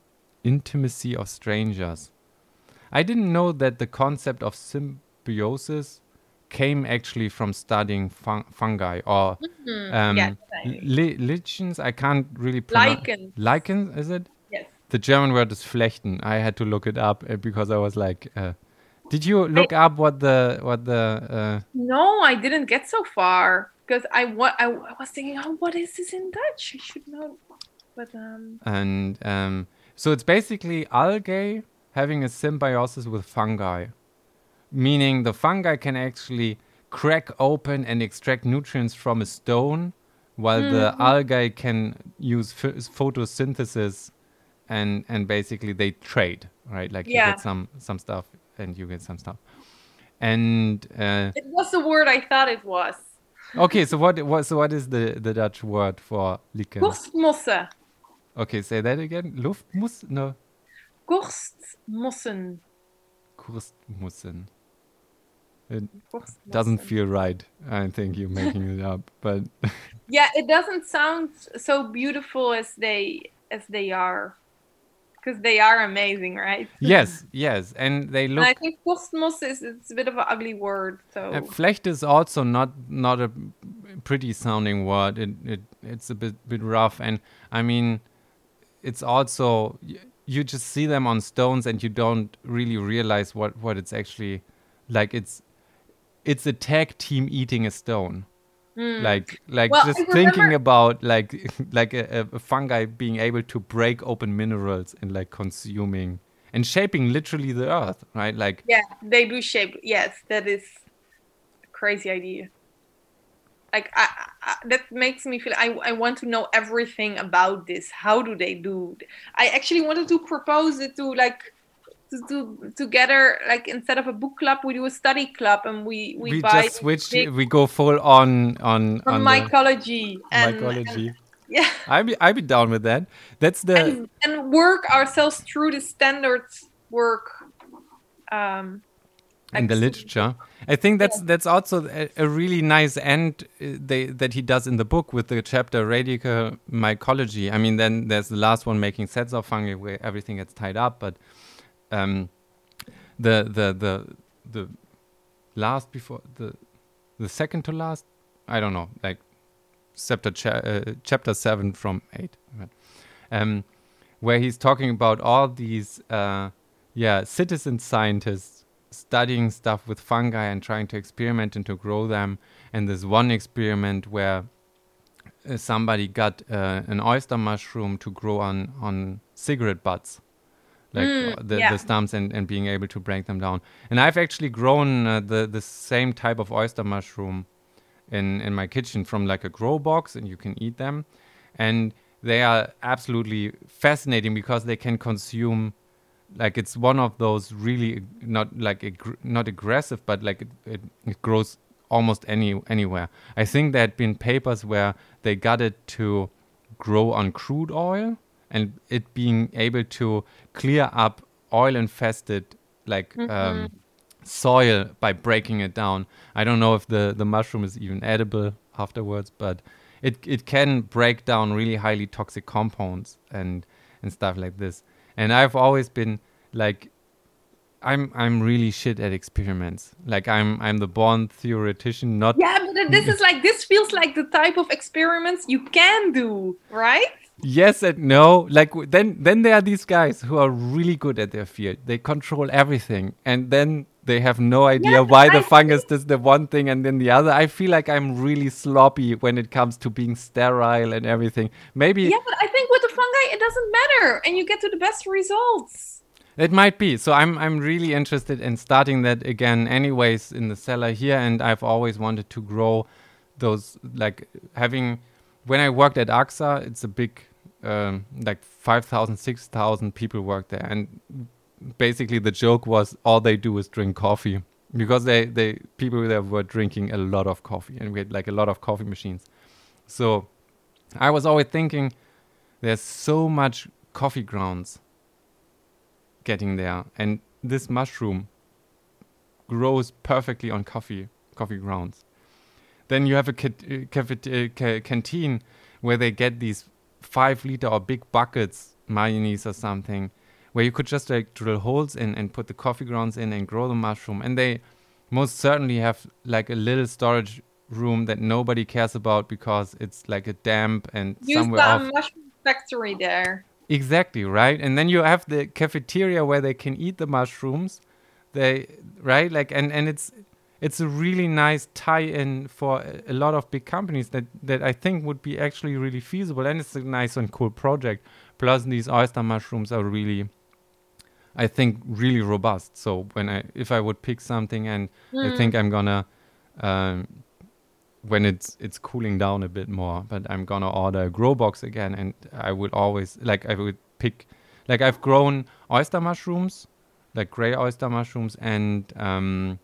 intimacy of strangers. I didn't know that the concept of symbiosis came actually from studying fun- fungi or um, yes, li- lichens. I can't really pronounce. Lichens. Lichens, is it? Yes. The German word is flechten. I had to look it up uh, because I was like, uh, did you look up what the what the uh, No, I didn't get so far because I, wa- I I was thinking, oh, what is this in Dutch? I should know. But um, and um, so it's basically algae having a symbiosis with fungi, meaning the fungi can actually crack open and extract nutrients from a stone, while the algae can use ph- photosynthesis, and and basically they trade, right? Like you get some some stuff and you get some stuff, and uh, it was the word I thought it was. okay. So what what so what is the the Dutch word for lichen? Korstmossen. Okay, say that again. Luftmus no. Korstmossen. Kurstmussen. It doesn't feel right. I think you're making it up, (laughs) but Yeah, it doesn't sound so beautiful as they as they are, because they are amazing, right? (laughs) yes, yes, and they And look. I think Korstmossen is it's a bit of an ugly word. So Uh, Flecht is also not not a pretty sounding word. It it it's a bit bit rough, and I mean, it's also you just see them on stones, and you don't really realize what what it's actually like. It's it's a tag team eating a stone. Like like Hmm. Well, just thinking about like (laughs) like a, a fungi being able to break open minerals and like consuming and shaping literally the earth, right? Like yeah, they do shape. Yes, that is a crazy idea. Like I, I, that makes me feel I, I want to know everything about this. How do they do? I actually wanted to propose it to like to do together like instead of a book club we do a study club and we we, we buy just switched. big- We go full on on on mycology and, mycology. and- yeah (laughs) I'd be I'd be down with that. That's the and, and work ourselves through the standards work um in the literature. I think that's that's also a, a really nice end uh, they, that he does in the book with the chapter radical mycology. I mean, then there's the last one making sense of fungi where everything gets tied up, but um, the the the the last before the the second to last, I don't know, like chapter cha- uh, chapter seven from eight, right? um, where he's talking about all these uh, yeah citizen scientists studying stuff with fungi and trying to experiment and to grow them. And there's one experiment where uh, somebody got uh, an oyster mushroom to grow on on cigarette butts, like Mm, uh, the, yeah. the stumps, and, and being able to break them down. And I've actually grown uh, the the same type of oyster mushroom in in my kitchen from like a grow box, and you can eat them, and they are absolutely fascinating because they can consume like it's one of those really not like not aggressive but like it, it, it grows almost any anywhere i think there had been papers where they got it to grow on crude oil and it being able to clear up oil infested like Mm-hmm. um, soil by breaking it down. I don't know if the, the mushroom is even edible afterwards, but it, it can break down really highly toxic compounds and, and stuff like this. And I've always been like I'm I'm really shit at experiments. Like I'm I'm the born theoretician, not Yeah, but this is like this feels like the type of experiments you can do, right? Yes and no. Like then then there are these guys who are really good at their field. They control everything, and then they have no idea why but the I fungus does the one thing and then the other. I feel like I'm really sloppy when it comes to being sterile and everything. Maybe Yeah, but I think with the fungi it doesn't matter, and you get to the best results. It might be. So I'm I'm really interested in starting that again anyways in the cellar here and I've always wanted to grow those like having when I worked at AXA it's a big um, like 5,000 6,000 people work there and basically the joke was all they do is drink coffee because they they people there were drinking a lot of coffee and we had like a lot of coffee machines. So I was always thinking there's so much coffee grounds getting there and this mushroom grows perfectly on coffee coffee grounds then you have a cat- uh, uh, ca- canteen where they get these five liter or big buckets mayonnaise or something where you could just like drill holes in and put the coffee grounds in and grow the mushroom and they most certainly have like a little storage room that nobody cares about because it's like a damp and Use somewhere off the mushroom factory there. Exactly, right? And then you have the cafeteria where they can eat the mushrooms. They right? Like and and it's it's a really nice tie-in for a- a lot of big companies that that I think would be actually really feasible and it's a nice and cool project. Plus these oyster mushrooms are really I think really robust. So when I if I would pick something and I think I'm gonna um, when it's it's cooling down a bit more, but I'm gonna order a grow box again, and I would always like I would pick like I've grown oyster mushrooms, like gray oyster mushrooms, and um,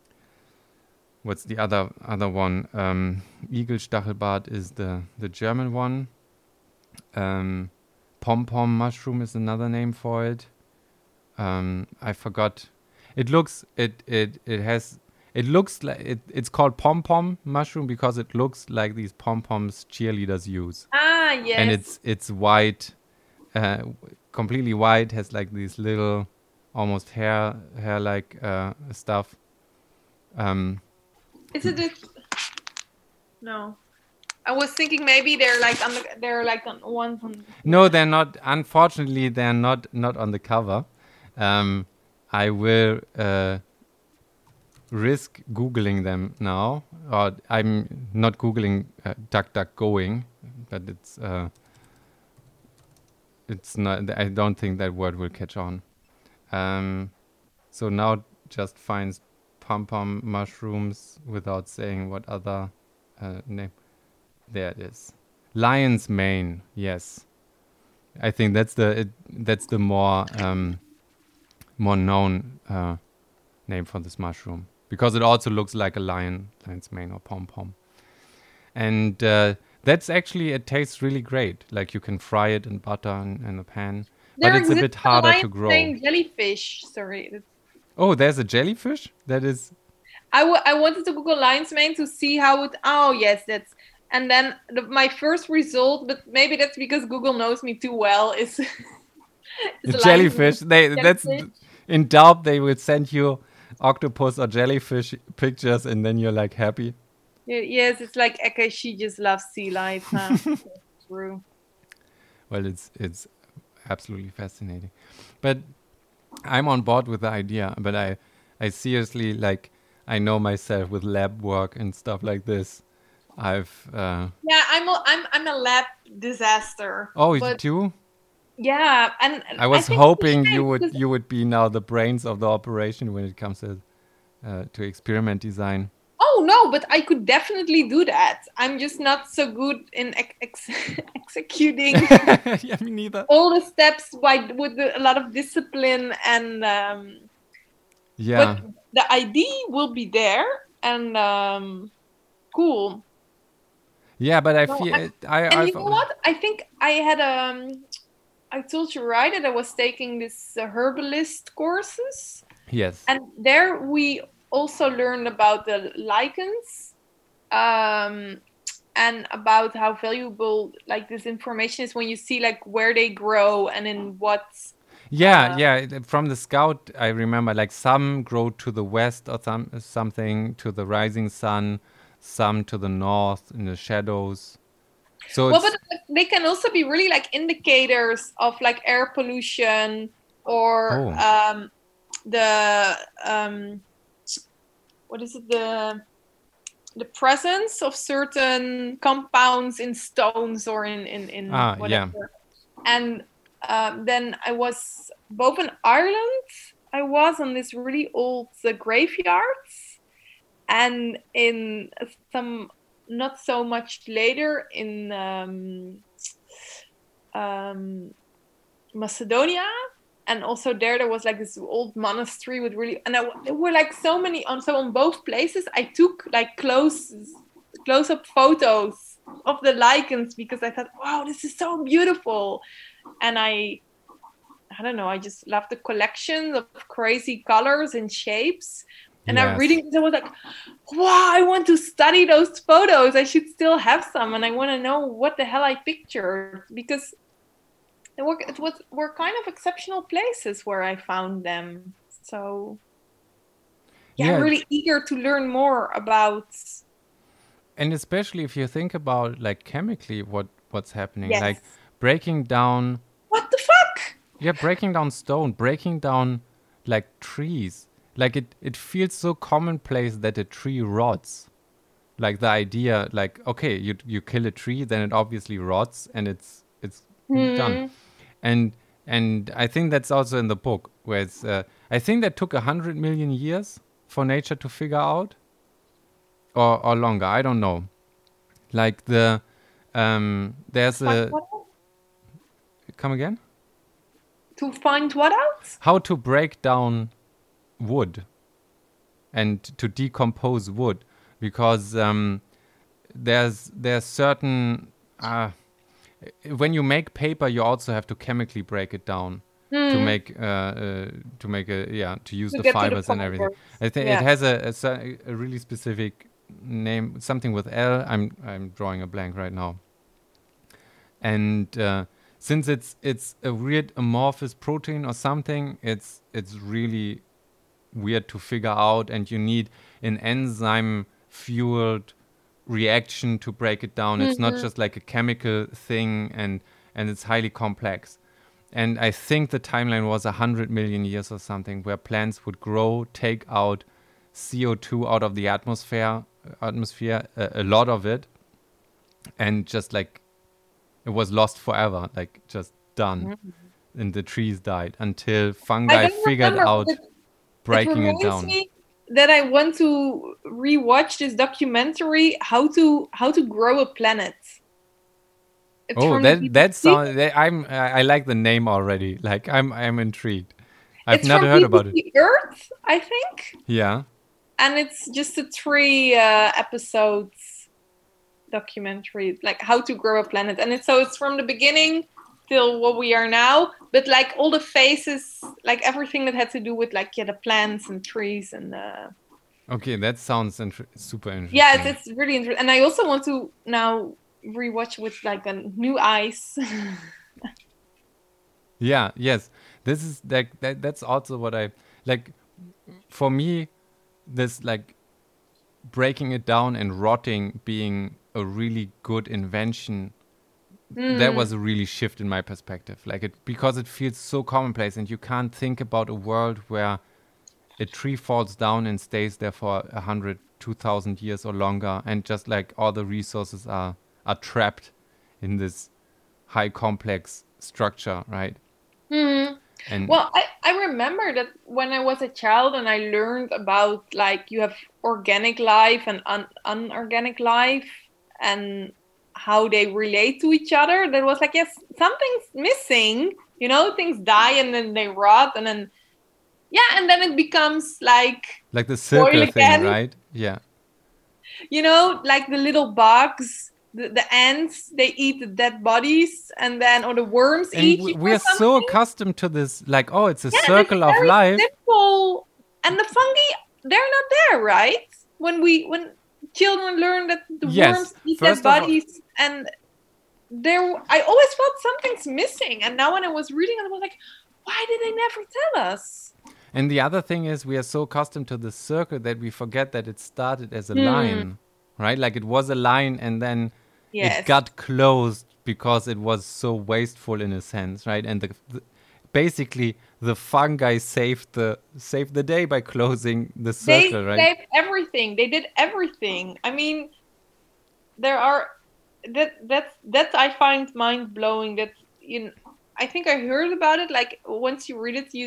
what's the other other one? Um, Igelstachelbart is the the German one. Um, pom pom mushroom is another name for it. Um, I forgot. It looks it it it has it looks like it, it's called pom pom mushroom because it looks like these pom poms cheerleaders use, Ah, yes. and it's it's white, uh, completely white. Has like these little, almost hair hair like uh, stuff. Um, Is it a... No. I was thinking maybe they're like on the they're like on one on no, they're not. Unfortunately, they're not not on the cover. Um, I will uh, risk googling them now. Or I'm not googling uh, DuckDuckGoing, but it's uh, it's not. I don't think that word will catch on. Um, so now just finds pom pom mushrooms without saying what other uh, name. There it is. Lion's mane. Yes, I think that's the it, that's the more um, more known uh, name for this mushroom because it also looks like a lion, lion's mane or pom pom, and uh, that's actually it tastes really great. Like you can fry it in butter in, in a pan, but it's a bit harder to grow. jellyfish. Sorry. Oh, there's a jellyfish that is. I, I wanted to Google lion's mane to see how it. Oh yes, that's. And then the, my first result, but maybe that's because Google knows me too well, is. (laughs) is The jellyfish. They that's in doubt. They will send you octopus or jellyfish pictures, and then you're like happy. Yeah, yes, it's like okay, she just loves sea life. Huh? (laughs) True. Well, it's it's absolutely fascinating, but I'm on board with the idea. But I I seriously like I know myself with lab work and stuff like this. I've uh, Yeah, I'm a, I'm I'm a lab disaster. oh you too. yeah, and I was a hoping you would you would be now the brains of the operation when it comes to uh, to experiment design. Oh no, but I could definitely do that. I'm just not so good in ex- ex- (laughs) executing (laughs) yeah, me neither. all the steps by, with a lot of discipline and um, Yeah. but the idea will be there and um, cool. Yeah, but I No, feel I- I And I've, you know what? I think I had um I told you right that I was taking this uh, herbalist courses, Yes. and there we also learned about the lichens, um, and about how valuable like this information is when you see like where they grow and in what. Yeah, Uh, yeah. From the scout, I remember like some grow to the west or some something to the rising sun, some to the north in the shadows. So Well, but they can also be really like indicators of like air pollution or Oh. um, the um, what is it the the presence of certain compounds in stones or in in, in Ah, yeah. And um, then I was both in Ireland. I was on this really old uh, graveyards, and in some not so much later in um, um, Macedonia, and also there there was like this old monastery with really and I, there were like so many on so on both places I took like close close up photos of the lichens because I thought wow this is so beautiful. And I I don't know I just love the collection of crazy colors and shapes. And I'm reading this I was like wow I want to study those photos. I should still have some and I want to know what the hell I pictured. Because were, it was were kind of exceptional places where I found them. So yeah, Yeah, I'm really eager to learn more about. and especially if you think about like chemically what what's happening, Yes. like breaking down What the fuck? Yeah, breaking down stone, breaking down like trees. Like it, it feels so commonplace that a tree rots. Like the idea, like okay, you you kill a tree, then it obviously rots and it's it's done. Hmm. And and I think that's also in the book, where it's, uh, I think that took a hundred million years for nature to figure out, or or longer. I don't know. Like the um, there's a come again. To find what else? how to break down wood and to decompose wood because um, there's there's certain uh, when you make paper you also have to chemically break it down to make uh, uh, to make a yeah to use To the to the fibers and everything. I think Yeah. it has a, a a really specific name something with L I'm I'm drawing a blank right now and uh, since it's it's a weird amorphous protein or something, it's it's really weird to figure out, and you need an enzyme fueled reaction to break it down. It's not just like a chemical thing, and and it's highly complex. And I think the timeline was a hundred million years or something, where plants would grow, take out CO2 out of the atmosphere, atmosphere, a, a lot of it, and just like it was lost forever, like just done. And the trees died until fungi Mm-hmm. figured out breaking it reminds down. me that I want to rewatch this documentary how to how to grow a planet. It's Oh, that that sounds. I'm. I like the name already. Like I'm. I'm intrigued. I've It's never heard about it. BBC Earth, I think. Yeah. and it's just a three uh, episodes documentary like how to grow a planet and it's so it's from the beginning till what we are now but like all the faces, like everything that had to do with like yeah the plants and trees and uh Okay, that sounds inter- super interesting. yeah it's, it's really interesting and i also want to now rewatch with like a new eyes (laughs) Yeah, yes. This is like that, that's also what I like for me this like breaking it down and rotting being a really good invention that mm. was a really shift in my perspective. Like it because it feels so commonplace and you can't think about a world where a tree falls down and stays there for a hundred two thousand years or longer and just like all the resources are are trapped in this high complex structure right? Mm-hmm. And Well, I, I remember that when I was a child and I learned about like you have organic life and un- unorganic life and how they relate to each other, that was like, yes, something's missing. You know, things die and then they rot and then, yeah, and then it becomes like, like the circle thing right? Yeah. You know, like the little bugs the, the ants they eat the dead bodies and then or the worms and eat we, you we or are so accustomed to this like oh it's a Yeah, circle it's of very life. simple. and the fungi they're not there right? When we when children learn that the Yes, worms eat first dead of all- bodies and there i always felt something's missing and now when i was reading it i was like why did they never tell us And the other thing is, we are so accustomed to the circle that we forget that it started as a Hmm. line, right? Like it was a line and then yes it got closed because it was so wasteful in a sense, right? And the, the, basically, the fungi saved the saved the day by closing the they circle, right? They saved everything. They did everything. I mean there are that that's that i find mind-blowing that you know, i think i heard about it like once you read it you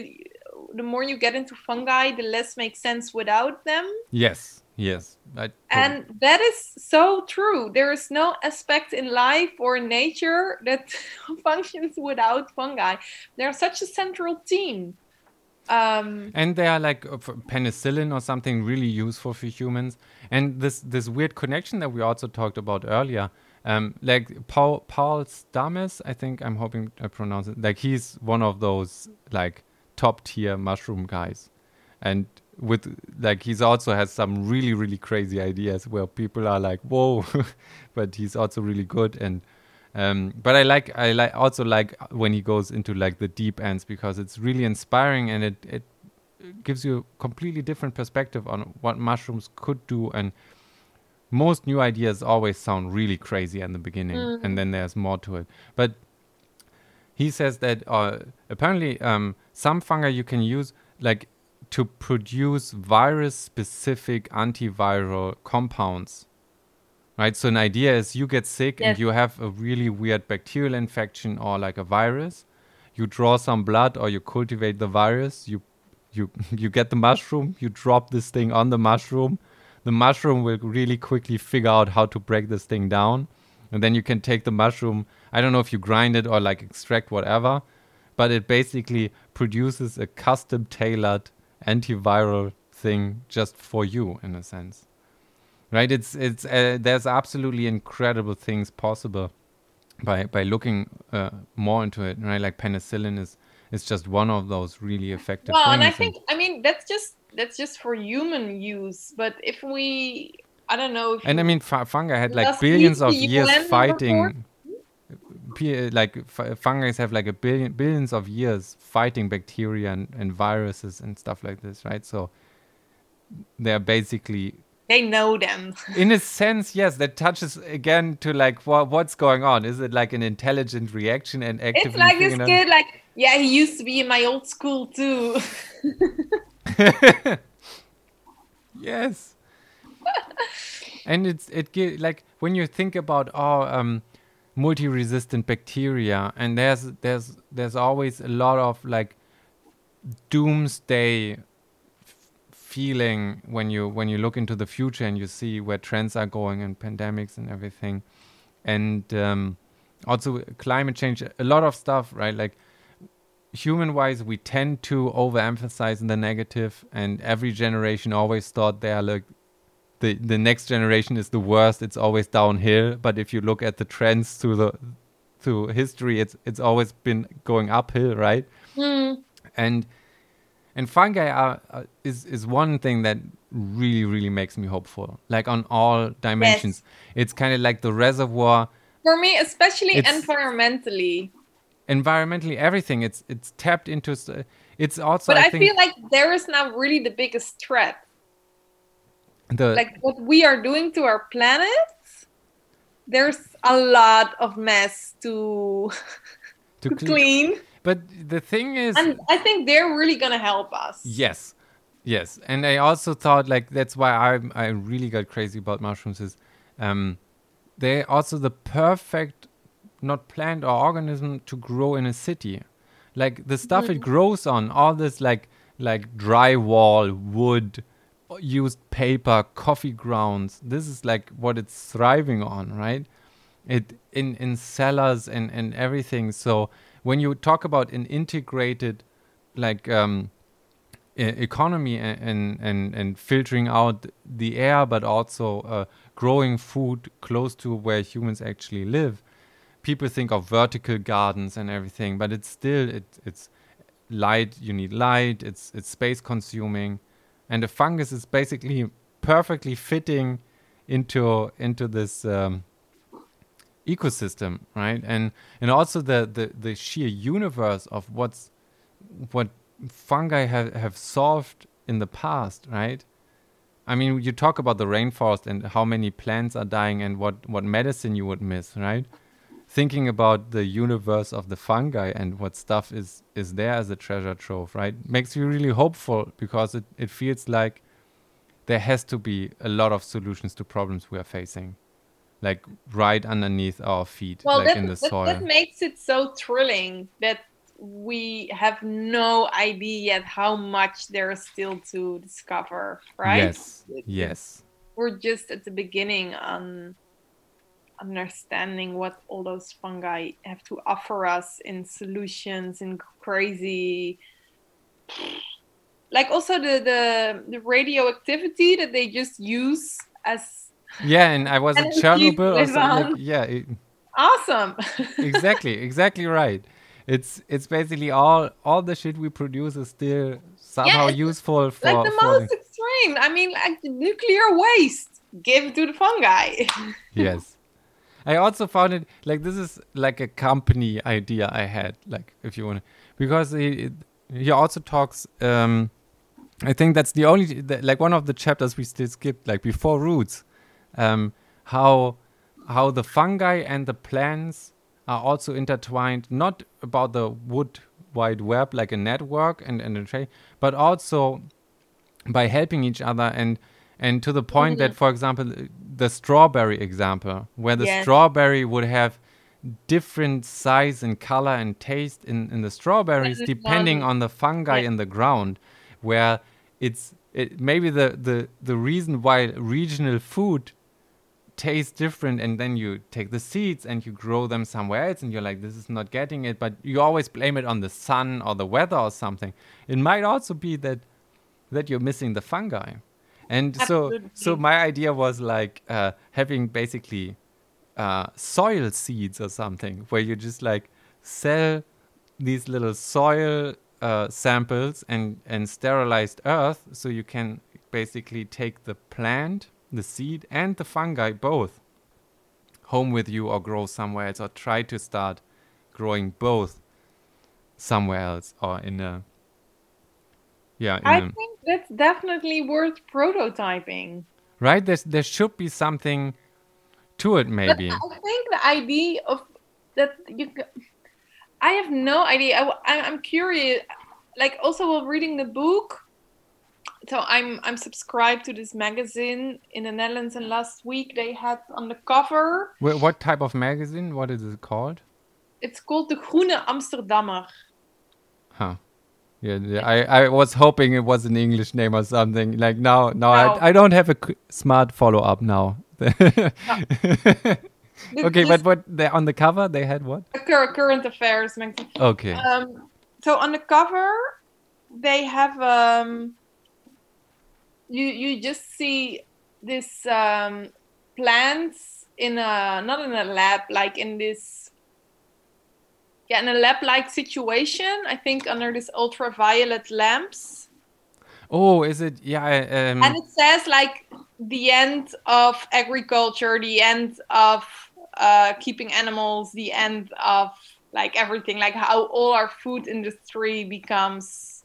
the more you get into fungi the less makes sense without them. Yes, yes. I, and that is so true. There is no aspect in life or in nature that (laughs) functions without fungi. They're such a central team. Um and they are like uh, penicillin or something really useful for humans. And this this weird connection that we also talked about earlier um like paul paul Stamets i think i'm hoping i pronounce it like he's one of those like top tier mushroom guys. And with like he's also has some really really crazy ideas where people are like whoa (laughs) but he's also really good. And um, but I like I like also like when he goes into like the deep ends because it's really inspiring and it it gives you a completely different perspective on what mushrooms could do. And most new ideas always sound really crazy in the beginning and then there's more to it. But he says that uh, apparently um, some fungi you can use like to produce virus specific antiviral compounds. Right? So an idea is you get sick and you have a really weird bacterial infection or like a virus. You draw some blood or you cultivate the virus. You you (laughs) you get the mushroom. You drop this thing on the mushroom. The mushroom will really quickly figure out how to break this thing down. And then you can take the mushroom. I don't know if you grind it or like extract whatever but it basically produces a custom tailored antiviral thing just for you in a sense. Right? It's it's uh, there's absolutely incredible things possible by by looking uh, more into it right? Like penicillin is is just one of those really effective well and i think i mean that's just that's just for human use but if we i don't know if And I mean, fu- fungi had like billions of years fighting. Like f- fungi have like a billion billions of years fighting bacteria and, and viruses and stuff like this, right? So they're basically, they know them (laughs) in a sense, yes, that touches again to like wha- what's going on. Is it like an intelligent reaction and actively? it's like this kid like yeah he used to be in my old school too (laughs) yes (laughs) and it's it like when you think about oh um multi-resistant bacteria and there's there's there's always a lot of like doomsday feeling when you when you look into the future and you see where trends are going and pandemics and everything. And um, also climate change a lot of stuff right? Like human wise we tend to overemphasize the negative and every generation always thought they are like the the next generation is the worst it's always downhill. But if you look at the trends through the through history it's it's always been going uphill right? Hmm. and and fungi are, are is is one thing that really really makes me hopeful like on all dimensions. It's kind of like the reservoir. For me especially It's- environmentally. Environmentally everything it's it's tapped into it's also but i, i, think feel like there is now really the biggest threat the like what we are doing to our planet there's a lot of mess to, to (laughs) to cle- clean. But the thing is and i think they're really gonna help us. Yes, yes, and I also thought like that's why I I really got crazy about mushrooms is, um, they're also the perfect, not plant or organism to grow in a city, like the stuff it grows on, all this like like drywall, wood, used paper, coffee grounds. This is like what it's thriving on, right? It in in cellars and and everything. So when you talk about an integrated, like um, economy and, and and filtering out the air, but also uh, growing food close to where humans actually live. People think of vertical gardens and everything, but it's still it, it's light. You need light. It's it's space consuming, and the fungus is basically perfectly fitting into into this um, ecosystem, right? And and also the, the the sheer universe of what's what fungi have have solved in the past, right? I mean, you talk about the rainforest and how many plants are dying and what what medicine you would miss, right? Thinking about the universe of the fungi and what stuff is is there as a treasure trove, right? Makes you really hopeful because it, it feels like there has to be a lot of solutions to problems we are facing like right underneath our feet well, like that, in the that, soil. that makes it so thrilling that we have no idea yet how much there's still to discover right? Yes. yes. We're just at the beginning on understanding what all those fungi have to offer us in solutions in crazy like also the the, the radioactivity that they just use as yeah and i was in (laughs) chernobyl or something like, yeah it, awesome. (laughs) Exactly exactly right. It's it's basically all all the shit we produce is still somehow Yeah, useful for like the for most extreme. I mean like nuclear waste give to the fungi. (laughs) Yes i also found it like this is like a company idea i had like if you want to because he, he also talks um i think that's the only the, like one of the chapters we still skipped like before roots um how how the fungi and the plants are also intertwined not about the wood wide web like a network and and a trade but also by helping each other and and to the point that for example the strawberry example where the Yes. strawberry would have different size and color and taste in, in the strawberries depending on the fungi Yeah. in the ground where it's it, maybe the, the the reason why regional food tastes different and then you take the seeds and you grow them somewhere else and you're like this is not getting it but you always blame it on the sun or the weather or something it might also be that that you're missing the fungi and so so my idea was like uh, having basically uh, soil seeds or something where you just like sell these little soil uh, samples and and sterilized earth so you can basically take the plant the seed and the fungi both home with you or grow somewhere else or try to start growing both somewhere else or in a yeah in i a, think that's definitely worth prototyping right there's, there should be something to it maybe But I think the idea of that you, I have no idea. I, I'm curious. Like also while reading the book, so I'm I'm subscribed to this magazine in the Netherlands, and last week they had on the cover. Wh- what type of magazine what is it called It's called the Groene Amsterdammer. Huh. Yeah, yeah, I, I was hoping it was an English name or something. Like now, now No. I, I don't have a smart follow up now. (laughs) Okay, but what they on the cover they had what? current affairs. Okay, Um, so on the cover, they have um, you you just see this um, plants in a not in a lab, like in this yeah in a lab like situation. I think under this ultraviolet lamps, oh, is it? Yeah, um, and it says like the end of agriculture, the end of uh, keeping animals, the end of like everything, like how all our food industry becomes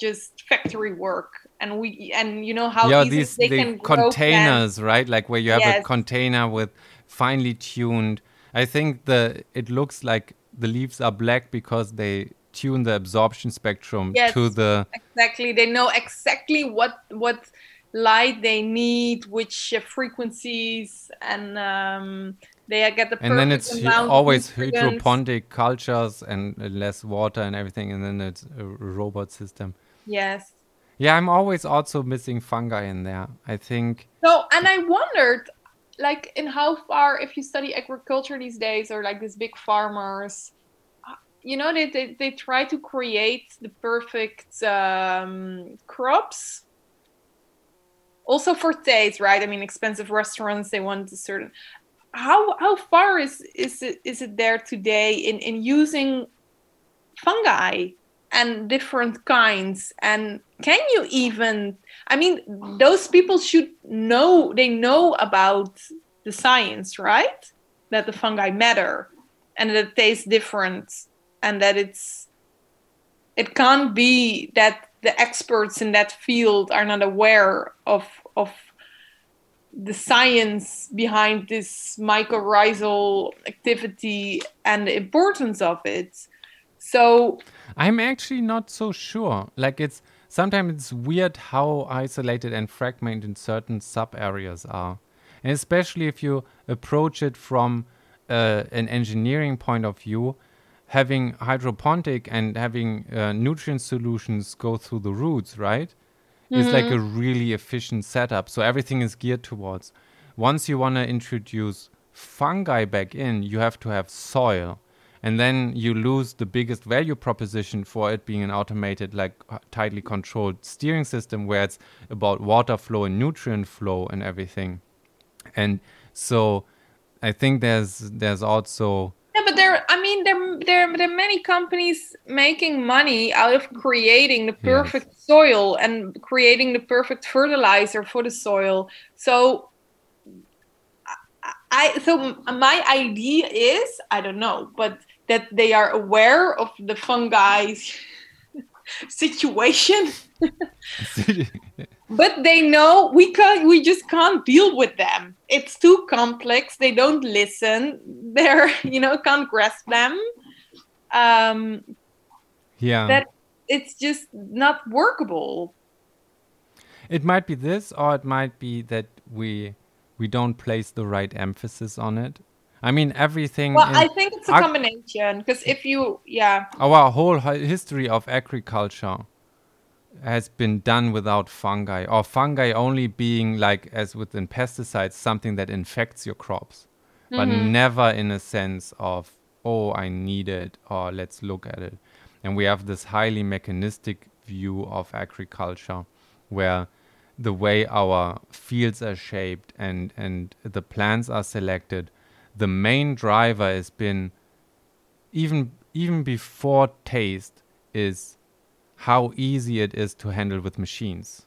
just factory work, and we and you know how yeah, these they the containers, right? Like where you have a container with finely tuned. I think the it looks like the leaves are black because they tune the absorption spectrum Yes. to the Exactly, they know exactly what what light they need, which uh, frequencies, and um, they get the and then it's hu- amount of always nutrients. hydroponic cultures and less water and everything and then it's a robot system Yes. yeah i'm always also missing fungi in there i think So, and I wondered, like, in how far, if you study agriculture these days, or like these big farmers, uh, you know they, they, they try to create the perfect um, crops. Also for taste right? I mean expensive restaurants they want a certain how how far is is it is it there today in in using fungi and different kinds? And can you even i mean those people should know they know about the science right that the fungi matter and that it tastes different and that it's it can't be that the experts in that field are not aware of of the science behind this mycorrhizal activity and the importance of it so I'm actually not so sure. Like it's sometimes it's weird how isolated and fragmented certain sub areas are, and especially if you approach it from uh, an engineering point of view, having hydroponic and having uh, nutrient solutions go through the roots, right? Is like a really efficient setup. So everything is geared towards. Once you want to introduce fungi back in, you have to have soil and then you lose the biggest value proposition for it being an automated like tightly controlled steering system where it's about water flow and nutrient flow and everything and so i think there's there's also yeah but there i mean there there, there are many companies making money out of creating the perfect yes. soil and creating the perfect fertilizer for the soil so I so my idea is I don't know, but that they are aware of the fungi's situation. (laughs) but they know we can't we just can't deal with them. It's too complex. They don't listen. They're you know can't grasp them. Um, yeah. That it's just not workable. It might be this, or it might be that we we don't place the right emphasis on it. I mean, everything. Well, I think it's a combination because if you, yeah. Our whole history of agriculture has been done without fungi, or fungi only being like, as within pesticides, something that infects your crops, mm-hmm. but never in a sense of, oh, I need it, or let's look at it. And we have this highly mechanistic view of agriculture where the way our fields are shaped and, and the plants are selected the main driver has been even even before taste is how easy it is to handle with machines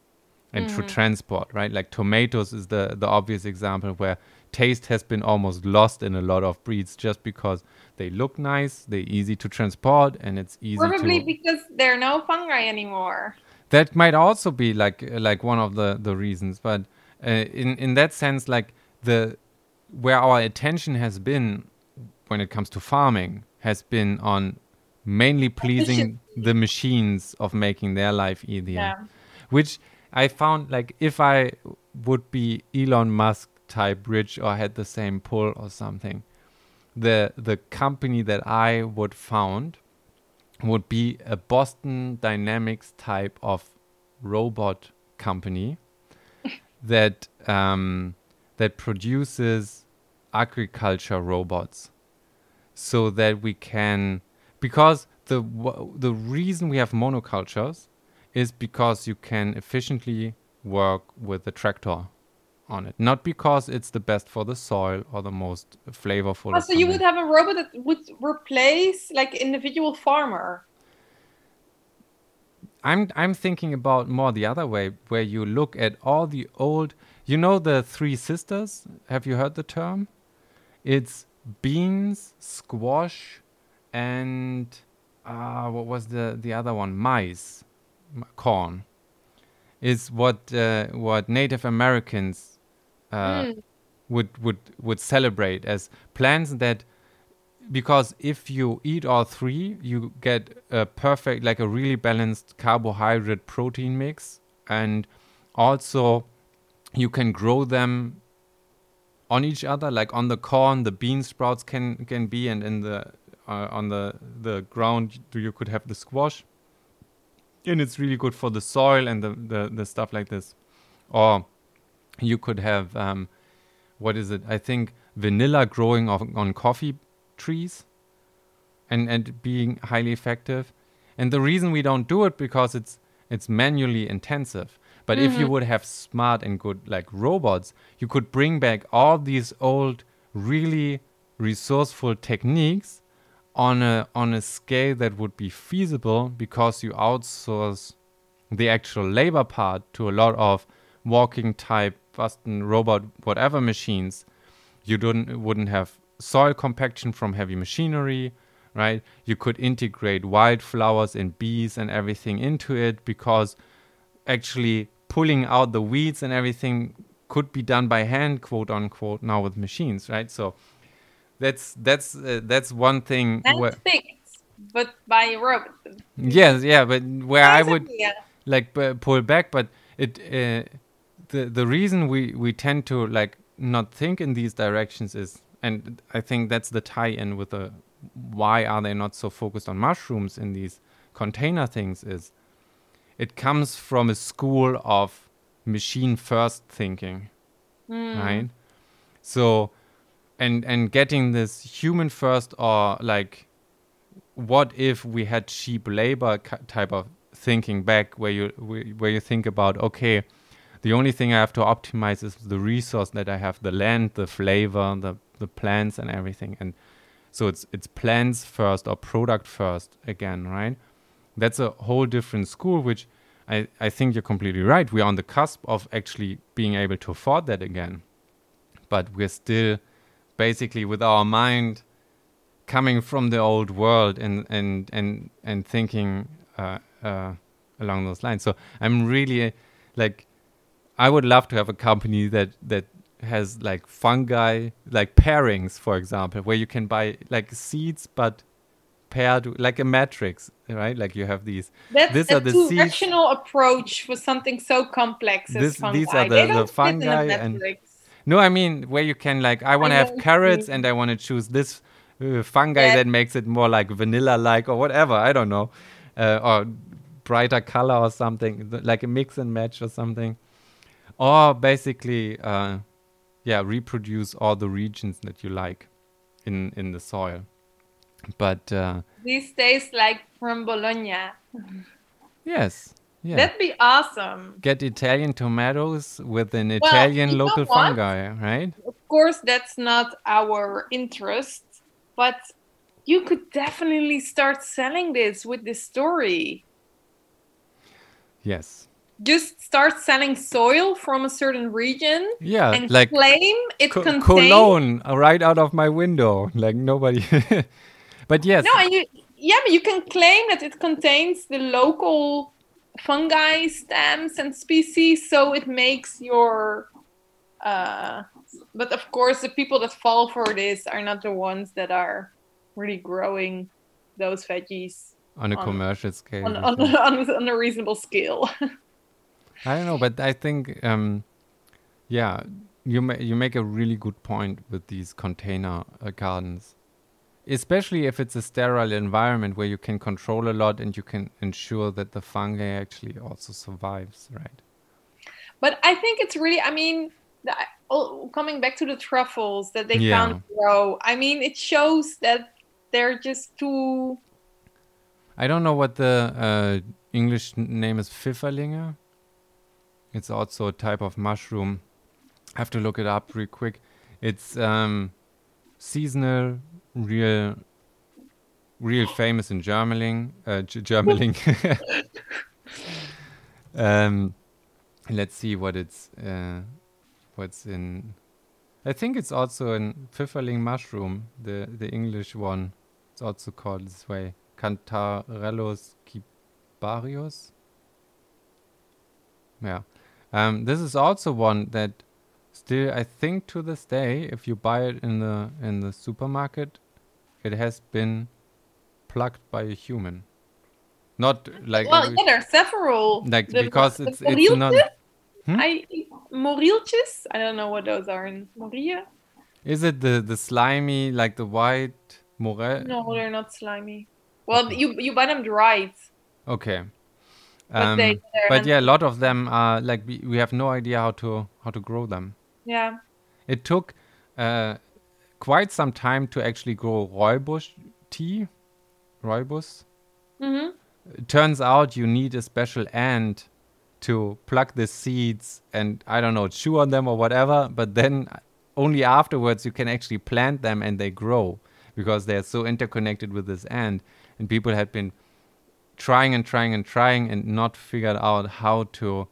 and mm. to transport right like tomatoes is the the obvious example where taste has been almost lost in a lot of breeds just because they look nice they're easy to transport and it's easy probably to, because there are no fungi anymore that might also be like like one of the the reasons but uh, in in that sense like the where our attention has been when it comes to farming has been on mainly pleasing the machines of making their life easier. Yeah. Which I found like if I would be Elon Musk type rich or had the same pull or something, the the company that I would found would be a Boston Dynamics type of robot company (laughs) that um, that produces agriculture robots so that we can because the the reason we have monocultures is because you can efficiently work with the tractor on it not because it's the best for the soil or the most flavorful oh, so you would have a robot that would replace like individual farmer I'm I'm thinking about more the other way, where you look at all the old. You know the three sisters. Have you heard the term? It's beans, squash, and uh, what was the the other one? Maize, corn. Is what uh, what Native Americans uh, mm. would would would celebrate as plants that because if you eat all three, you get a perfect, like a really balanced carbohydrate protein mix, and also you can grow them on each other, like on the corn, the bean sprouts can can be, and in the uh, on the the ground you could have the squash, and it's really good for the soil and the the, the stuff like this, or you could have um, what is it? I think vanilla growing on, on coffee trees. and and being highly effective. And the reason we don't do it because it's it's manually intensive. But if you mm-hmm. would have smart and good like robots, you could bring back all these old, really resourceful techniques on a on a scale that would be feasible because you outsource the actual labor part to a lot of walking type Boston robot whatever machines. You don't wouldn't have soil compaction from heavy machinery, right? You could integrate wildflowers and bees and everything into it because actually pulling out the weeds and everything could be done by hand, quote unquote, now with machines, right? So that's that's uh, that's one thing. And where, things, but by robot. yes, yeah, but where I would yeah. like p- pull back, but it uh, the the reason we we tend to like not think in these directions is, and I think that's the tie-in with the why are they not so focused on mushrooms in these container things is it comes from a school of machine first thinking hmm. right? So and and getting this human first or like what if we had cheap labor type of thinking back where you where where you think about okay the only thing i have to optimize is the resource that i have the land the flavor the the plants and everything. And so it's it's plants first or product first again right that's a whole different school which I, I think you're completely right we're on the cusp of actually being able to afford that again but we're still basically with our mind coming from the old world and and and and thinking uh, uh, along those lines. So I'm really uh, like, I would love to have a company that that has like fungi, like pairings, for example, where you can buy like seeds but paired like a matrix, right? Like you have these. That's These a are the seeds. two-directional approach for something so complex as This- fungi. these are the- the don't fit in a fungi and- No, I mean where you can like I want to have carrots mean. and I want to choose this uh, fungi Yeah. that makes it more like vanilla like or whatever. I don't know, uh, or brighter color or something like a mix and match or something, or basically, uh, yeah, reproduce all the regions that you like in in the soil. But uh, These days, like from Bologna. yes, yeah. That'd be awesome. Get Italian tomatoes with an Well, Italian local fungi, right? Of course, that's not our interest, but you could definitely start selling this with this story. Yes. Just start selling soil from a certain region Yeah, and like claim it Co- contains. Cologne right out of my window. Like nobody. (laughs) but yes, No, and you yeah, but you can claim that it contains the local fungi, stems, and species, so it makes your. Uh, but of course, the people that fall for this are not the ones that are really growing those veggies on a on- commercial scale. on, on, on, a reasonable scale. (laughs) I don't know, but I think, um, yeah, you ma- you make a really good point with these container uh, gardens, especially if it's a sterile environment where you can control a lot and you can ensure that the fungi actually also survives, right? But I think it's really, I mean, the, oh, coming back to the truffles that they Yeah. can't grow, I mean, it shows that they're just too. I don't know what the uh, English name is. Pfifferlinge. It's also a type of mushroom. I have to look it up real quick. It's um, seasonal, real, real famous in Germany. Uh, G- (laughs) um, let's see what it's uh, what's in. I think it's also an Pfifferling mushroom, the the English one. It's also called this way. Cantharellus cibarius. Yeah. Um, this is also one that still I think to this day, if you buy it in the in the supermarket, it has been plucked by a human. Not like Well, yeah, there are several. like because the it's it's not? Hmm? I moriltjes. I don't know what those are in Moria. is it the the slimy like the white morel No, they're not slimy. Well, you you buy them dried, okay but um, they. but yeah a lot of them are like we, we have no idea how to how to grow them yeah. It took uh, quite some time to actually grow rooibos tea rooibos. hmm It turns out you need a special ant to pluck the seeds and I don't know, chew on them or whatever. But then only afterwards you can actually plant them and they grow because they're so interconnected with this ant. And people had been trying and trying and trying and not figured out how to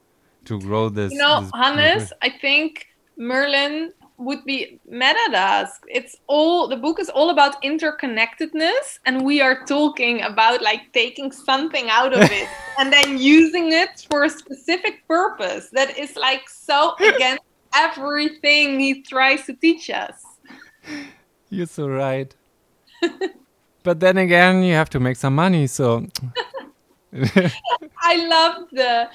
to grow this. You know, this- Hannes, I think Merlin would be mad at us. It's all the book is all about interconnectedness, and we are talking about like taking something out of it (laughs) and then using it for a specific purpose that is like so against (laughs) everything he tries to teach us. You're so right. (laughs) but then again, you have to make some money, so I love the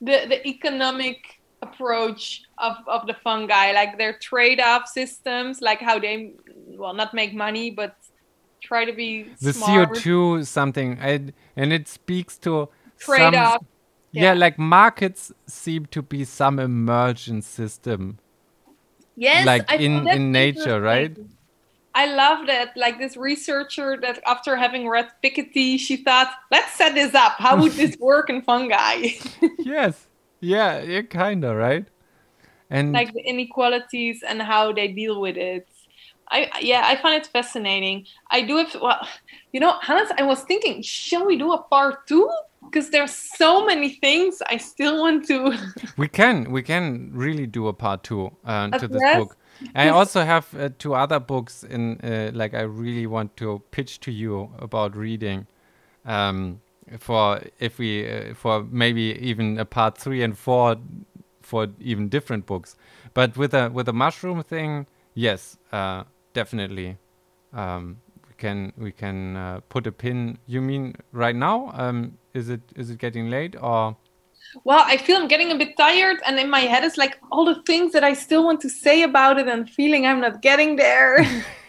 the, the economic approach of, of the fungi, like their trade-off systems, like how they well not make money but try to be the smart. CO2 something, I, and it speaks to trade-off. yeah. Yeah. like markets seem to be some emergent system, Yes, like I in- in nature, right? I love that. Like this researcher that after having read Piketty, she thought, let's set this up. How would this (laughs) work in fungi? yes, yeah, yeah, kinda right. And like the inequalities and how they deal with it. I yeah, I find it fascinating. I do have well, you know, Hannes, I was thinking, shall we do a part two? Because there's so many things I still want to. (laughs) we can we can really do a part two uh, to this Address? book. I (laughs) also have uh, two other books in uh, like I really want to pitch to you about reading. Um, for if we uh, for maybe even a part three and four for even different books, but with a with a mushroom thing, yes, uh, definitely. Um, we can we can uh, put a pin. You mean right now? Um, is it is it getting late or? Well, I feel I'm getting a bit tired, and in my head is like all the things that I still want to say about it, and feeling I'm not getting there.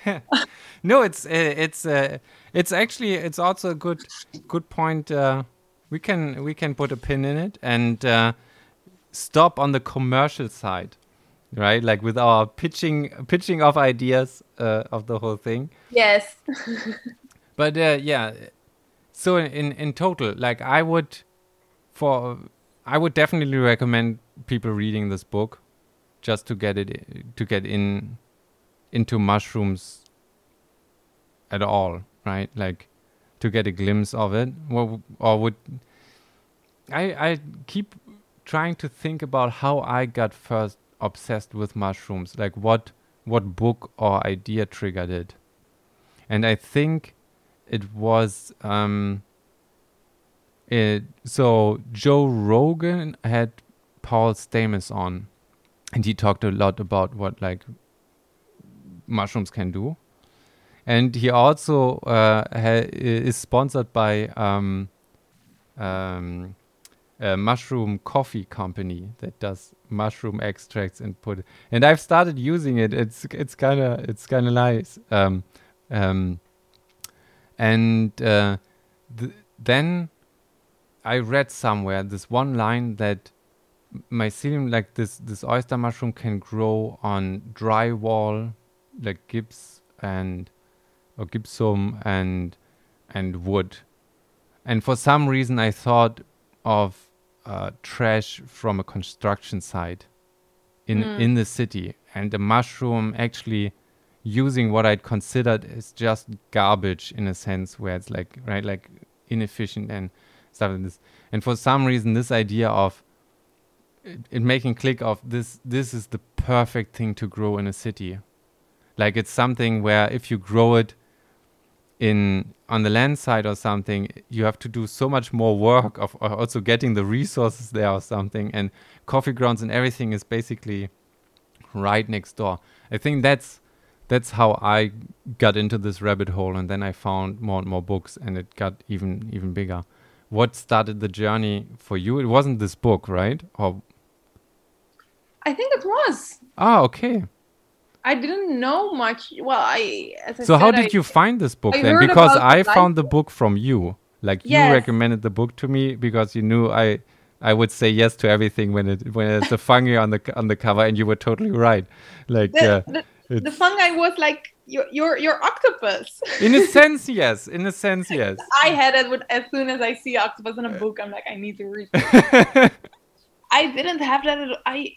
(laughs) no, it's uh, it's uh, it's actually it's also a good good point. Uh, we can we can put a pin in it and uh, stop on the commercial side, right? Like with our pitching pitching of ideas uh, of the whole thing. yes. (laughs) But uh, yeah, so in in total, like I would for I would definitely recommend people reading this book just to get it to get in into mushrooms at all, right? Like to get a glimpse of it. Or, or would I I keep trying to think about how I got first obsessed with mushrooms, like what what book or idea triggered it. And I think it was um it so Joe Rogan had Paul Stamets on and he talked a lot about what like mushrooms can do and he also uh, ha- is sponsored by um, um, a mushroom coffee company that does mushroom extracts and put and I've started using it. It's it's kind of it's kind of nice. Um, um, and uh, th- then I read somewhere this one line that mycelium, like this, this oyster mushroom, can grow on drywall, like gips and or gypsum and and wood. And for some reason, I thought of uh, trash from a construction site in Mm. in the city, and the mushroom actually using what I'd considered as just garbage in a sense, where it's like right, like inefficient and stuff like this. And for some reason, this idea of it, it making click of this this is the perfect thing to grow in a city. Like it's something where if you grow it in on the land side or something, you have to do so much more work of also getting the resources there or something. And coffee grounds and everything is basically right next door. I think that's that's how I got into this rabbit hole, and then I found more and more books, and it got even even bigger. What started the journey for you? It wasn't this book, right? Or I think it was. ah, okay. I didn't know much. Well, I. As I So how did I- you find this book I then? Because I found the book from you. Like you Yes. recommended the book to me because you knew I I would say yes to everything when it when it's a fungi on the on the cover, and you were totally right. Like The, uh, the, the fungi was like your your your octopus. In a (laughs) sense, yes. In a sense, yes. I had it with as soon as I see octopus in a book, I'm like, I need to read. (laughs) I didn't have that. At, I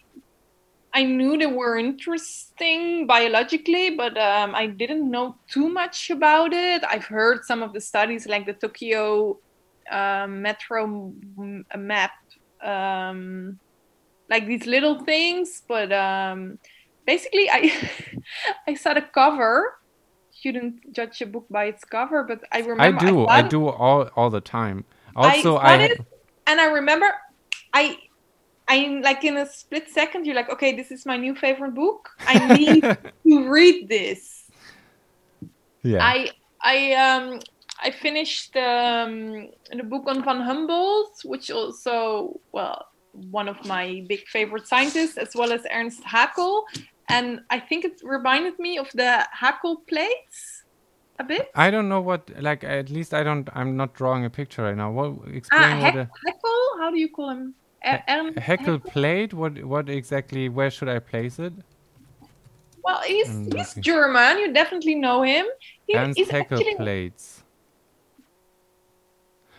I knew they were interesting biologically, but um, I didn't know too much about it. I've heard some of the studies, like the Tokyo um, metro m- map, um, like these little things. But um, basically, I (laughs) I saw the cover. Shouldn't judge a book by its cover, but I remember. I do. I thought- do all all the time. Also, I I, it, and I remember I I like in a split second you're like, okay, this is my new favorite book. I need (laughs) to read this. yeah. I I um I finished um the book on Van Humboldt, which also well one of my big favorite scientists, as well as Ernst Haeckel, and I think it reminded me of the Haeckel plates a bit. I don't know what like at least I don't I'm not drawing a picture right now. What Ah, explain what Haec- a Haeckel? How do you call him? Ernst Haeckel plate? What what exactly where should I place it? Well, he's I'm he's looking. German. You definitely know him. He, Ernst he's Haeckel actually plates.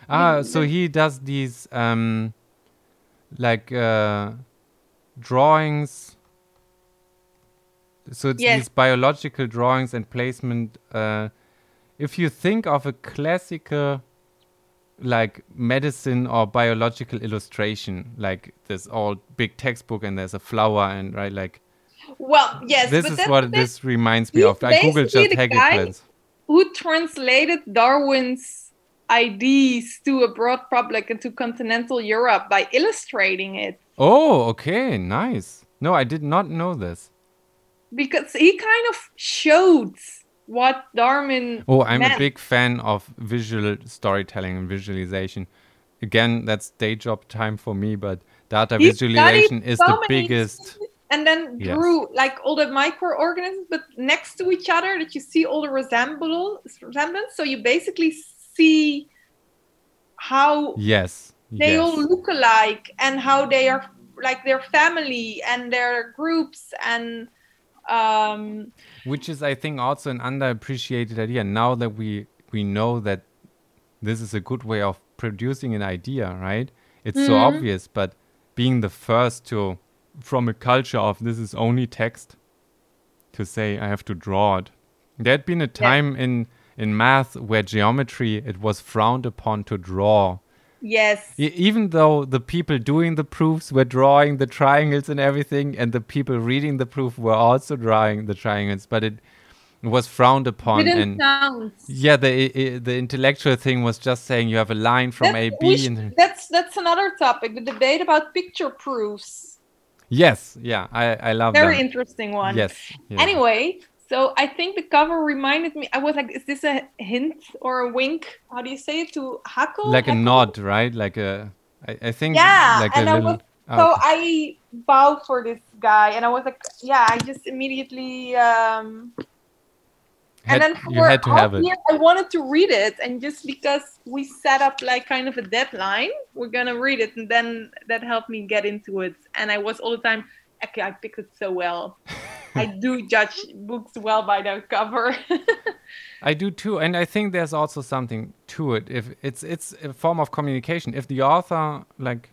Ah, so he does these um like uh drawings so it's Yes. these biological drawings and placement uh if you think of a classical like medicine or biological illustration like this all big textbook and there's a flower and right like well, yes. this is what this reminds me of i googled just the Haeckel who translated Darwin's ideas to a broad public and to continental Europe by illustrating it. oh okay nice no i did not know this Because he kind of showed what Darwin. Oh, I'm a big fan of visual storytelling and visualization. Again, that's day job time for me, but data He visualization is so the biggest. and then Yes. drew like all the microorganisms but next to each other that you see all the resemble resemblance so you basically see how Yes. they yes. all look alike and how they are like their family and their groups and um Which is, I think, also an underappreciated idea. Now that we we know that this is a good way of producing an idea, right? It's so Mhm. obvious, but being the first to, from a culture of this is only text, to say I have to draw it. There had been a time in in math where geometry it was frowned upon to draw. Yes even though the people doing the proofs were drawing the triangles and everything, and the people reading the proof were also drawing the triangles, but it was frowned upon. didn't and sound yeah, the the intellectual thing was just saying you have a line from A That's- B, we sh- and that's that's another topic the debate about picture proofs yes, yeah, I I love very interesting one Yes. yeah. Anyway, so I think the cover reminded me. I was like, is this a hint or a wink? How do you say it to Haeckel? like a Haeckel? nod, right? Like a, I, I think Yeah, like and a I little. was- oh, So. I bowed for this guy, and I was like, yeah, I just immediately. Um, Had- and then for you had to have it. I wanted to read it, and just because we set up like kind of a deadline, we're gonna read it, and then that helped me get into it. And I was all the time, okay, I picked it so well. (laughs) I do judge books well by their cover. (laughs) I do too, and I think there's also something to it. If it's it's a form of communication. If the author like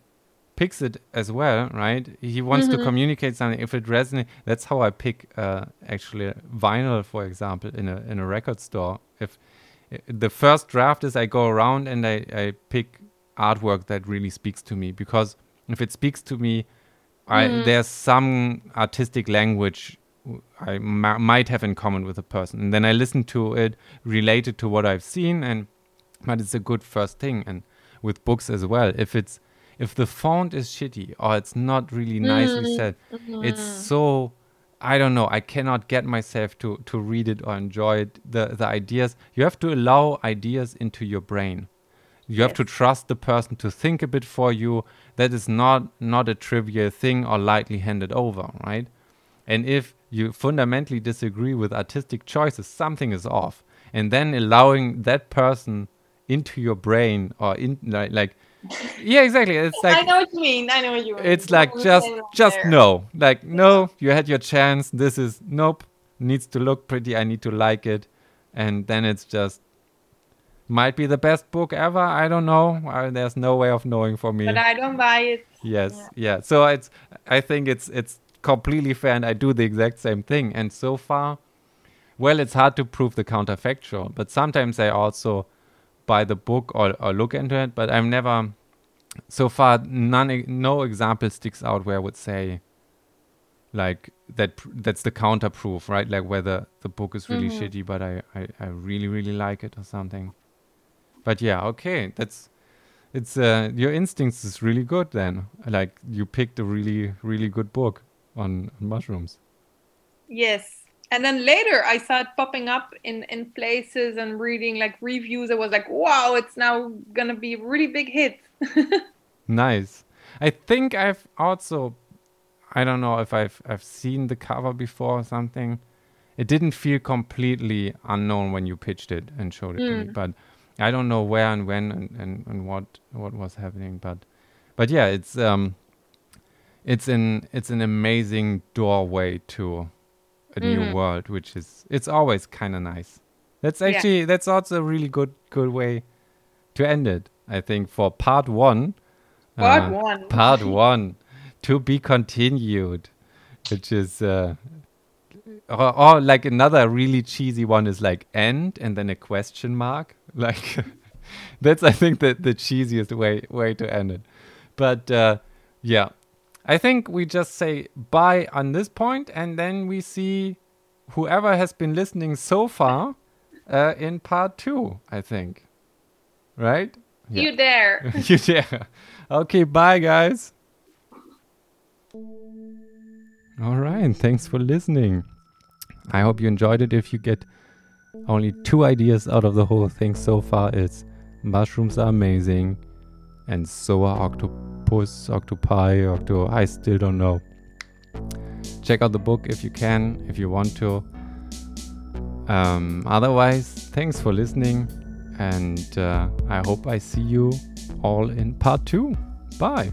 picks it as well, right? He wants to Mhm. communicate something. If it resonates, that's how I pick uh, actually vinyl, for example, in a in a record store. If the first draft is I go around and I, I pick artwork that really speaks to me because if it speaks to me, I Mm. there's some artistic language I ma- might have in common with a person, and then I listen to it related to what I've seen, and but it's a good first thing. And with books as well, if it's if the font is shitty or it's not really nicely Mm. said, it's so I don't know. I cannot get myself to to read it or enjoy it. The the ideas you have to allow ideas into your brain. You have to trust the person to think a bit for you. That is not not a trivial thing or lightly handed over, right? And if you fundamentally disagree with artistic choices, something is off. And then allowing that person into your brain or in like, like (laughs) yeah, exactly. It's like I know what you mean. I know what you mean. it's like just just there. no. Like no, you had your chance. This is nope. needs to look pretty. I need to like it, and then it's just might be the best book ever. I don't know. Uh, there's no way of knowing for me. But I don't buy it. Yes, Yeah. yeah. So it's I think it's it's completely fair, and I do the exact same thing. And so far, well, it's hard to prove the counterfactual, but sometimes I also buy the book or, or look into it. But I'm never so far none no example sticks out where I would say like that that's the counter proof, right? Like whether the book is really Mhm. shitty, but I, I I really really like it or something. But yeah, okay, that's it's uh your instincts is really good then. Like you picked a really really good book on, on mushrooms. Yes. And then later I saw it popping up in, in places and reading like reviews. I was like, wow, it's now gonna be a really big hit. (laughs) Nice. I think I've also I don't know if I've I've seen the cover before or something. It didn't feel completely unknown when you pitched it and showed it to me, Mm. but I don't know where and when and, and, and what what was happening. But but yeah, it's um it's an it's an amazing doorway to a new Mhm. world, which is it's always kind of nice. That's Yeah. actually that's also a really good good way to end it. I think for part one. Part uh, one. Part (laughs) one to be continued, which is uh, or, or like another really cheesy one is like end and then a question mark. (laughs) Like (laughs) that's I think the the cheesiest way way to end it. But uh, yeah, I think we just say bye on this point, and then we see whoever has been listening so far uh, in part two. I think, right? Yeah. You there. (laughs) you there. Okay, bye guys. All right, thanks for listening. I hope you enjoyed it. If you get only two ideas out of the whole thing so far, it's mushrooms are amazing, and so are octopus, octopi, octo. I still don't know. Check out the book if you can, if you want to. Um, otherwise, thanks for listening, and uh, I hope I see you all in part two. Bye.